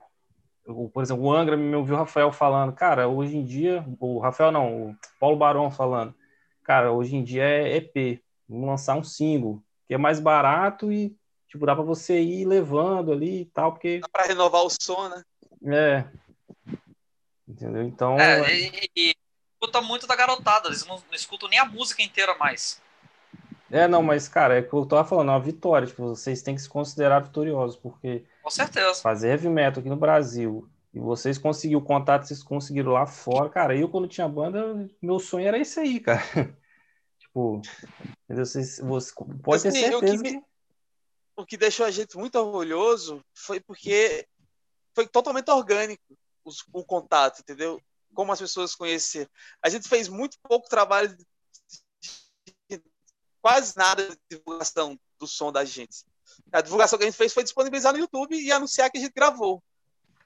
por exemplo, o Angra me ouviu o Rafael falando, cara, hoje em dia, o Rafael não, o Paulo Barão falando, cara, hoje em dia é EP, vamos lançar um single, que é mais barato e, tipo, dá para você ir levando ali e tal, porque... Dá para renovar o som, né? É. Entendeu? Então... É, e, e escuta muito da garotada, eles não, não escutam nem a música inteira mais. É, não, mas, cara, é o que eu tava falando, é uma vitória. Tipo, vocês têm que se considerar vitoriosos, porque. Com certeza. Fazer heavy metal aqui no Brasil e vocês conseguiram o contato, vocês conseguiram lá fora. Cara, eu, quando tinha banda, meu sonho era isso aí, cara. tipo, vocês, você pode assim, ter certeza. O que, me, o que deixou a gente muito orgulhoso foi porque foi totalmente orgânico o contato, entendeu? Como as pessoas conheceram. A gente fez muito pouco trabalho de quase nada de divulgação do som da gente. A divulgação que a gente fez foi disponibilizar no YouTube e anunciar que a gente gravou.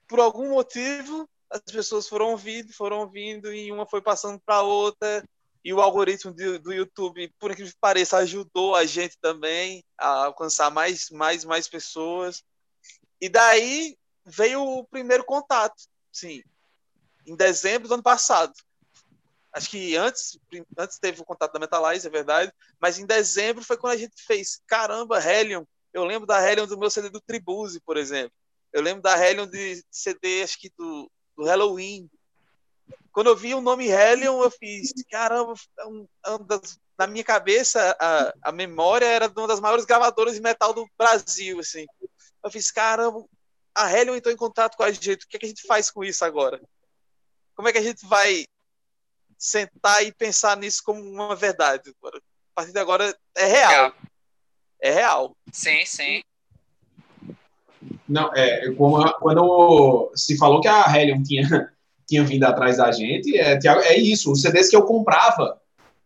Por algum motivo, as pessoas foram ouvindo, foram ouvindo, e uma foi passando para outra, e o algoritmo do, do YouTube, por incrível que pareça, ajudou a gente também a alcançar mais, mais, mais pessoas. E daí veio o primeiro contato, sim, em dezembro do ano passado. Acho que antes, antes teve o contato da Metalize, é verdade, mas em dezembro foi quando a gente fez, caramba, Helion, eu lembro da Helion do meu CD do Tribuse, por exemplo, eu lembro da Helion de CD, acho que do, do Halloween, quando eu vi o nome Helion, eu fiz, caramba, é um, é um das, na minha cabeça, a, a memória era de uma das maiores gravadoras de metal do Brasil, assim, eu fiz, caramba, a Helion entrou em contato com a gente, o que, é que a gente faz com isso agora? Como é que a gente vai sentar e pensar nisso como uma verdade. A partir de agora é real. É, real. Sim, sim. Não, é, como quando se falou que a Helium tinha, tinha vindo atrás da gente, é, é isso, os CDs que eu comprava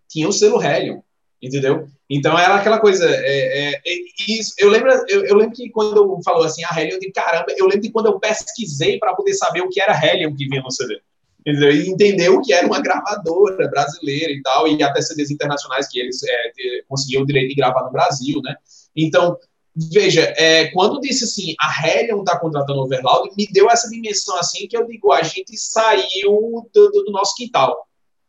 tinham o selo Helium, entendeu? Então era aquela coisa, é, é, é isso, eu lembro, eu, eu, lembro que quando falou assim, a Helium, de caramba, eu lembro de quando eu pesquisei para poder saber o que era Helium que vinha no CD e entendeu que era uma gravadora brasileira e tal, e até CDs internacionais que eles é, conseguiam o direito de gravar no Brasil, né? Então, veja, é, quando disse assim, a Helion está contratando o Overloud, me deu essa dimensão assim que eu digo, a gente saiu do, do nosso quintal.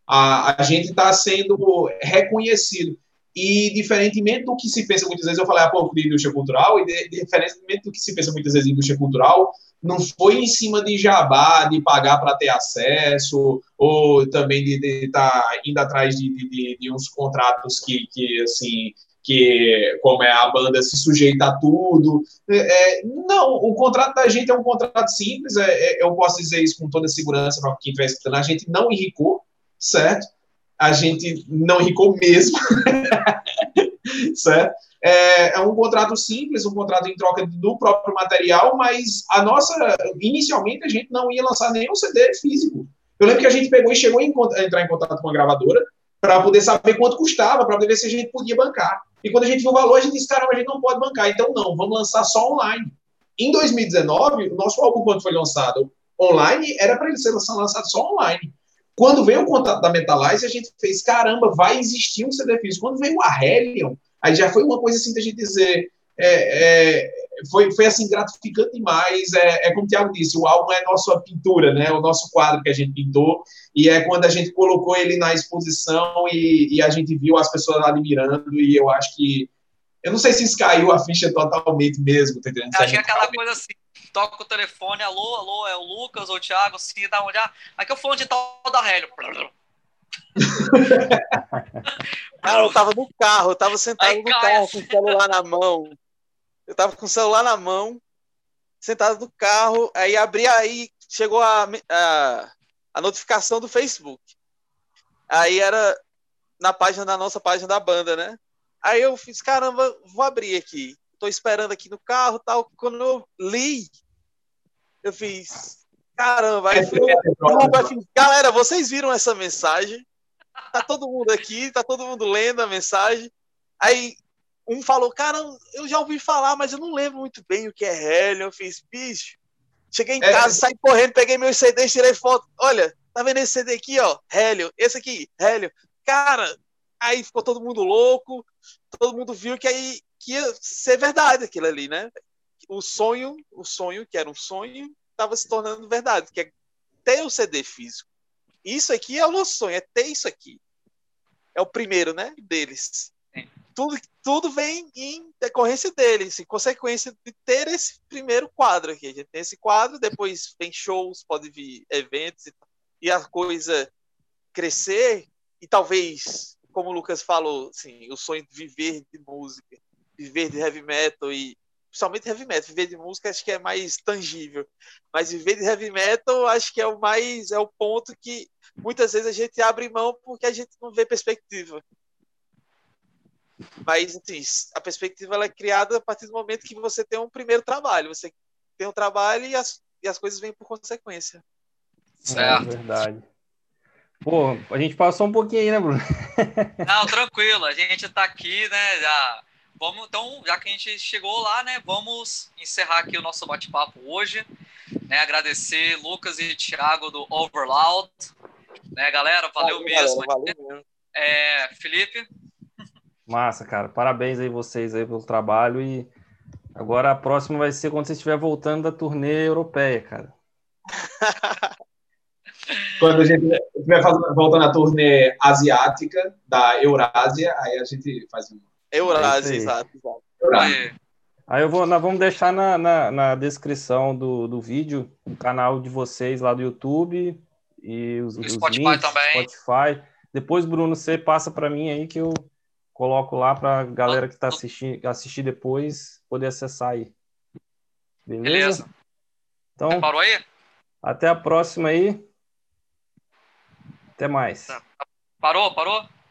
A, a gente está sendo reconhecido. E, diferentemente do que se pensa muitas vezes, eu falei há pouco de indústria cultural, e diferentemente do que se pensa muitas vezes de indústria cultural, não foi em cima de jabá, de pagar para ter acesso, ou também de estar tá indo atrás de, de, de, uns contratos que, que, assim, que, como é a banda, se sujeita a tudo. É, é não, o contrato da gente é um contrato simples, é, é eu posso dizer isso com toda segurança para quem estiver escutando, a gente não enricou, certo? A gente não enricou mesmo, certo? É, é, um contrato simples, um contrato em troca do próprio material, mas a nossa, inicialmente, a gente não ia lançar nenhum CD físico. Eu lembro que a gente pegou e chegou a entrar em contato com a gravadora para poder saber quanto custava, para poder ver se a gente podia bancar. E quando a gente viu o valor, a gente disse, caramba, a gente não pode bancar. Então, não, vamos lançar só online. Em 2019, o nosso álbum, quando foi lançado online, era para ele ser lançado só online. Quando veio o contato da Metalize, a gente fez, caramba, vai existir um CD físico. Quando veio a Hellion, aí já foi uma coisa assim da gente dizer, é, é, foi, foi assim gratificante demais. É, é como o Thiago disse, o álbum é nossa pintura, né? O nosso quadro que a gente pintou e é quando a gente colocou ele na exposição e, e a gente viu as pessoas admirando e eu acho que eu não sei se isso caiu a ficha totalmente mesmo, tá entendendo? Acho que é aquela coisa assim, toca o telefone, alô, alô, é o Lucas ou o Thiago, se dá uma olhada, aqui é o fulano de tal da Hélio. ah, eu tava no carro, eu tava sentado Aí, no carro com o celular na mão. Eu tava com o celular na mão, sentado no carro, aí abri aí, chegou a, a, a notificação do Facebook. Aí era na página da nossa página da banda, né? Aí eu fiz, caramba, vou abrir aqui. Tô esperando aqui no carro tal. Quando eu li, eu fiz, caramba. Aí fui, galera, vocês viram essa mensagem? Tá todo mundo aqui, tá todo mundo lendo a mensagem. Aí um falou, cara, eu já ouvi falar, mas eu não lembro muito bem o que é Hélio. Eu fiz, bicho. Cheguei em é. casa, saí correndo, peguei meus CDs, tirei foto. Olha, tá vendo esse CD aqui, ó? Hélio. Esse aqui, Hélio. Cara, aí ficou todo mundo louco. Todo mundo viu que aí que ia ser verdade aquilo ali, né? O sonho, o sonho, que era um sonho, estava se tornando verdade, que é ter o CD físico. Isso aqui é o nosso sonho, é ter isso aqui. É o primeiro, né? Deles tudo, tudo vem em decorrência deles, em consequência de ter esse primeiro quadro aqui. A gente tem esse quadro, depois vem shows, pode vir eventos e, e a coisa crescer e talvez, como o Lucas falou, assim, o sonho de viver de música, viver de heavy metal e principalmente heavy metal, viver de música acho que é mais tangível, mas viver de heavy metal acho que é o mais é o ponto que muitas vezes a gente abre mão porque a gente não vê perspectiva. Mas, assim, a perspectiva ela é criada a partir do momento que você tem um primeiro trabalho. Você tem um trabalho e as, e as coisas vêm por consequência. Certo. É verdade. Pô, a gente passou um pouquinho aí, né, Bruno? Não, tranquilo. A gente tá aqui, né, já... Vamos, então, já que a gente chegou lá, né, vamos encerrar aqui o nosso bate-papo hoje. Né, agradecer Lucas e Thiago do Overloud. Né, galera, valeu, valeu mesmo. Valeu, valeu. É, Felipe, Massa, cara. Parabéns aí vocês aí pelo trabalho e agora a próxima vai ser quando você estiver voltando da turnê europeia, cara. quando a gente estiver voltando à turnê asiática da Eurásia, aí a gente faz um. Eurásia, é exato, exato. Eurásia. Aí eu vou, nós vamos deixar na, na, na, descrição do, do vídeo o canal de vocês lá do YouTube e os, os Spotify links, também. Spotify. Depois, Bruno, você passa para mim aí que eu coloco lá para a galera que está assistindo assistir depois poder acessar aí. Beleza? Beleza. Então, parou aí? Até a próxima aí. Até mais. Parou, parou?